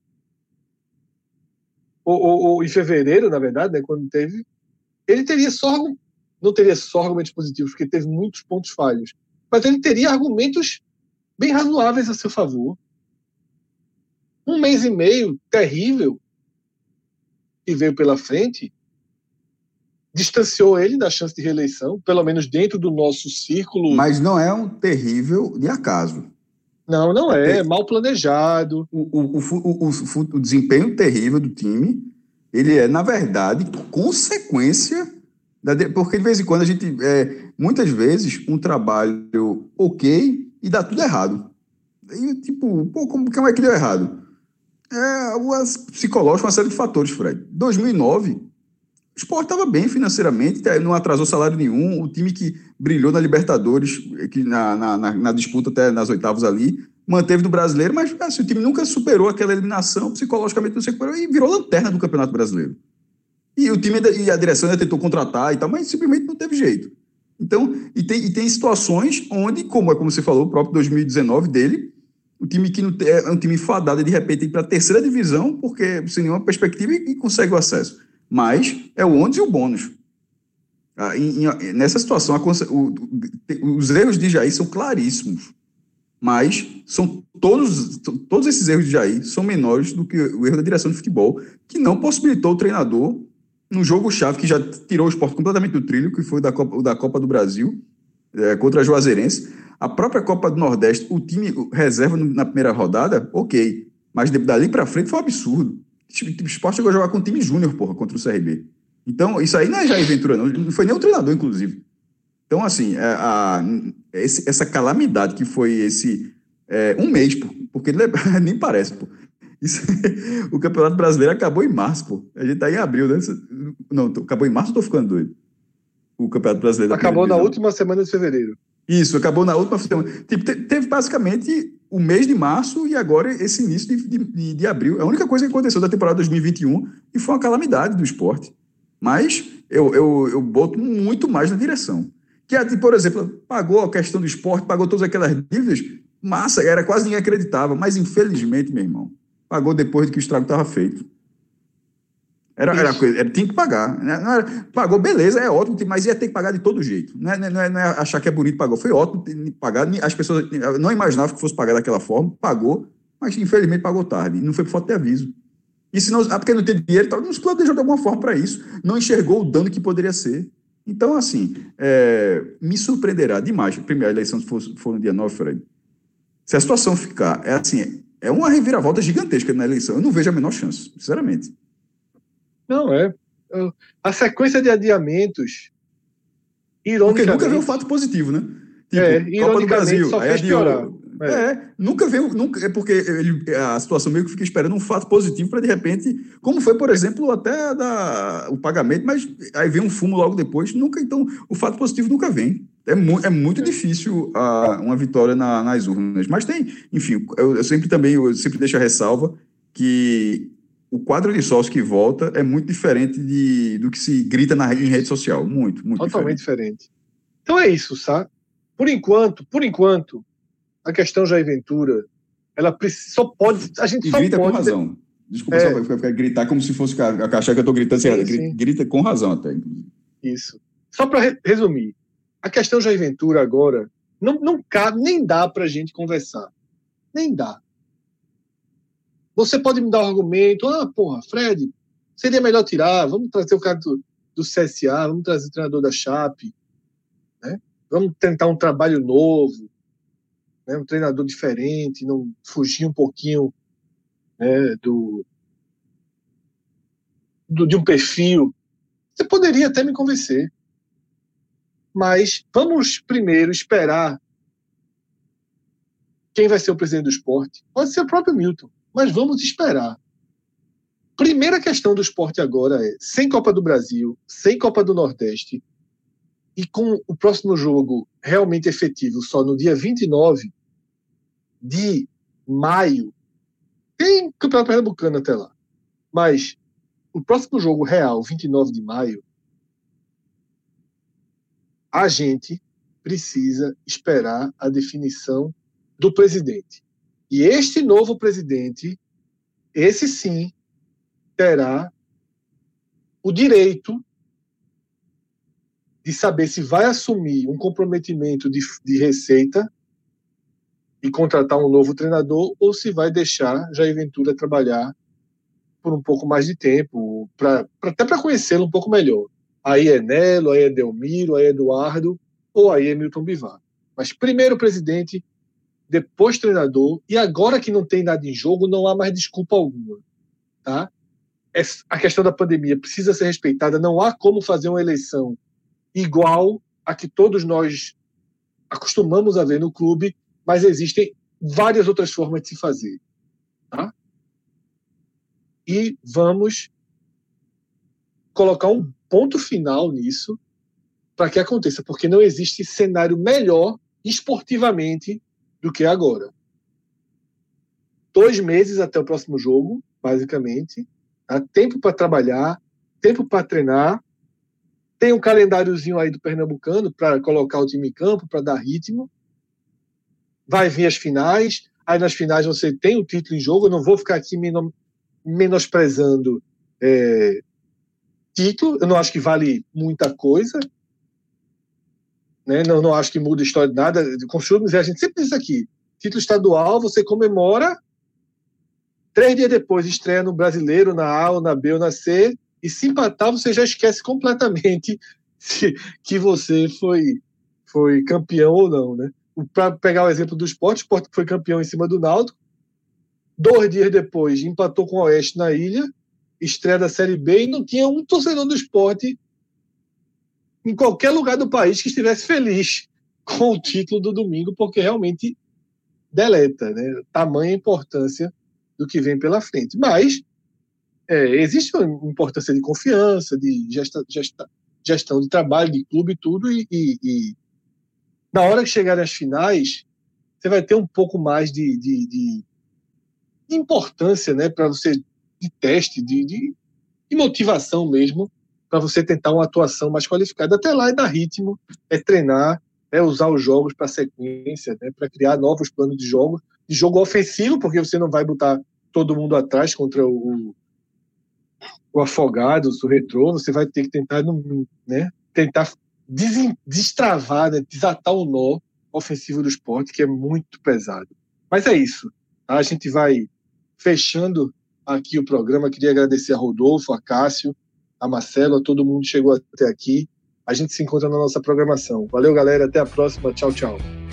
ou, ou, ou em fevereiro, na verdade, né, quando teve, ele teria só não teria só argumentos positivos, porque teve muitos pontos falhos, mas ele teria argumentos bem razoáveis a seu favor. Um mês e meio terrível que veio pela frente distanciou ele da chance de reeleição, pelo menos dentro do nosso círculo. Mas não é um terrível de acaso. Não, não é. é mal planejado. O, o, o, o, desempenho terrível do time, ele é, na verdade, consequência da. Porque de vez em quando a gente. É, muitas vezes, um trabalho ok e dá tudo errado. E, tipo, pô, como, como é que deu errado? É, psicológico, uma série de fatores, Fred. 2009 o esporte estava bem financeiramente, não atrasou salário nenhum. O time que brilhou na Libertadores, que na, na, na, na disputa até nas oitavas ali, manteve do brasileiro, mas assim, o time nunca superou aquela eliminação, psicologicamente não se recuperou e virou lanterna do Campeonato Brasileiro. E o time e a direção ainda tentou contratar e tal, mas simplesmente não teve jeito. Então, e tem, e tem situações onde, como é como você falou, o próprio 2019 dele, o time que não é um time fadado de repente ir para a terceira divisão, porque sem nenhuma perspectiva e, e consegue o acesso mas é o ônus e o bônus. Ah, em, em, nessa situação, a, o, os erros de Jair são claríssimos, mas são todos, todos esses erros de Jair são menores do que o erro da direção de futebol, que não possibilitou o treinador num jogo-chave que já tirou o esporte completamente do trilho, que foi da Copa, da Copa do Brasil, é, contra a Juazeirense. A própria Copa do Nordeste, o time reserva na primeira rodada, ok, mas dali para frente foi um absurdo. O esporte chegou a jogar com o time júnior, porra, contra o CRB. Então, isso aí não é Jair Ventura, não. Não foi nem o treinador, inclusive. Então, assim, é, a, a, esse, essa calamidade que foi esse. É, um mês, pô, porque nem parece, pô. Isso, o Campeonato Brasileiro acabou em março, pô. A gente tá em abril, né? Não, acabou em março ou tô ficando doido? O Campeonato Brasileiro. Acabou na última semana de fevereiro. Isso, acabou na última semana. Tipo, teve basicamente o mês de março e agora esse início de, de, de, abril. É a única coisa que aconteceu da temporada 2021 e foi uma calamidade do esporte. Mas eu, eu, eu boto muito mais na direção. Que, por exemplo, pagou a questão do esporte, pagou todas aquelas dívidas, massa, era quase ninguém acreditava. Mas infelizmente, meu irmão, pagou depois de que o estrago estava feito. Era, era coisa, era, tinha que pagar. Né? Era, pagou, beleza, é ótimo, mas ia ter que pagar de todo jeito. Não é, não é, não é achar que é bonito, pagou. Foi ótimo pagar. As pessoas não imaginavam que fosse pagar daquela forma, pagou, mas infelizmente pagou tarde. Não foi por falta de aviso. E se não, ah, porque não tem dinheiro, não se planejou de alguma forma para isso. Não enxergou o dano que poderia ser. Então, assim, é, me surpreenderá demais. A primeira eleição for, for no dia 9, Fred. Se a situação ficar, é assim, é uma reviravolta gigantesca na eleição. Eu não vejo a menor chance, sinceramente. Não, é. A sequência de adiamentos. Porque nunca veio um fato positivo, né? Tipo, é, Copa do Brasil, só fez piorar. É. é. nunca veio, nunca, é porque ele, a situação meio que fica esperando um fato positivo para de repente, como foi, por exemplo, até da, o pagamento, mas aí vem um fumo logo depois, nunca, então, o fato positivo nunca vem. É, mu é muito é. difícil a, uma vitória na, nas urnas, mas tem, enfim, eu, eu sempre também, eu sempre deixo a ressalva que o quadro de sócio que volta é muito diferente de, do que se grita na, em rede social. Muito, muito Totalmente diferente. diferente. Então é isso, sabe? Por enquanto, por enquanto, a questão Jair Ventura, ela só pode. A gente e só grita pode. com razão. Desculpa é. só ficar gritar como se fosse achar que eu estou gritando sim, sim. Grita com razão até. Isso. Só para re resumir, a questão Jair Ventura agora não, não cabe, nem dá para a gente conversar. Nem dá. Você pode me dar um argumento, ah, porra, Fred, seria melhor tirar, vamos trazer o cara do, do CSA, vamos trazer o treinador da Chape, né? vamos tentar um trabalho novo, né? um treinador diferente, não fugir um pouquinho né, do, do, de um perfil. Você poderia até me convencer. Mas vamos primeiro esperar quem vai ser o presidente do esporte. Pode ser o próprio Milton mas vamos esperar. Primeira questão do esporte agora é: sem Copa do Brasil, sem Copa do Nordeste, e com o próximo jogo realmente efetivo só no dia 29 de maio, tem Campeonato Pernambucano até lá. Mas o próximo jogo real, 29 de maio, a gente precisa esperar a definição do presidente. E este novo presidente, esse sim, terá o direito de saber se vai assumir um comprometimento de, de receita e contratar um novo treinador ou se vai deixar Jair Ventura trabalhar por um pouco mais de tempo, pra, pra até para conhecê-lo um pouco melhor. Aí é Nelo, aí é Delmiro, aí é Eduardo, ou aí é Milton Bivar. Mas primeiro presidente, depois treinador, e agora que não tem nada em jogo, não há mais desculpa alguma. Tá? A questão da pandemia precisa ser respeitada, não há como fazer uma eleição igual a que todos nós acostumamos a ver no clube, mas existem várias outras formas de se fazer. Tá? E vamos colocar um ponto final nisso para que aconteça, porque não existe cenário melhor esportivamente do que agora. Dois meses até o próximo jogo, basicamente. Tá? Tempo para trabalhar, tempo para treinar. Tem um calendáriozinho aí do Pernambucano para colocar o time em campo, para dar ritmo. Vai vir as finais. Aí nas finais você tem o título em jogo. Eu não vou ficar aqui menosprezando é, título. Eu não acho que vale muita coisa. Né? Não, não acho que muda a história de nada. Com a gente sempre diz aqui: título estadual, você comemora. Três dias depois, estreia no brasileiro, na A, ou na B, ou na C. E se empatar, você já esquece completamente que você foi, foi campeão ou não. Né? Para pegar o exemplo do esporte, o esporte foi campeão em cima do Naldo. Dois dias depois, empatou com o Oeste na ilha, estreia da Série B, e não tinha um torcedor do esporte em qualquer lugar do país que estivesse feliz com o título do domingo, porque realmente deleta, né? Tamanha importância do que vem pela frente. Mas é, existe uma importância de confiança, de gesta, gesta, gestão de trabalho, de clube tudo, e, e, e, na hora que chegarem as finais, você vai ter um pouco mais de, de, de importância, né, para você, de teste, de, de, de motivação mesmo, para você tentar uma atuação mais qualificada. Até lá é dar ritmo, é treinar, é usar os jogos para sequência, né, para criar novos planos de jogo, de jogo ofensivo, porque você não vai botar todo mundo atrás contra o, o o Retrô, você vai ter que tentar, né, tentar destravar, né, desatar o nó ofensivo do esporte, que é muito pesado. Mas é isso. Tá? A gente vai fechando aqui o programa. Queria agradecer a Rodolfo, a Cássio, a Marcelo, a todo mundo chegou até aqui. A gente se encontra na nossa programação. Valeu, galera. Até a próxima. Tchau, tchau.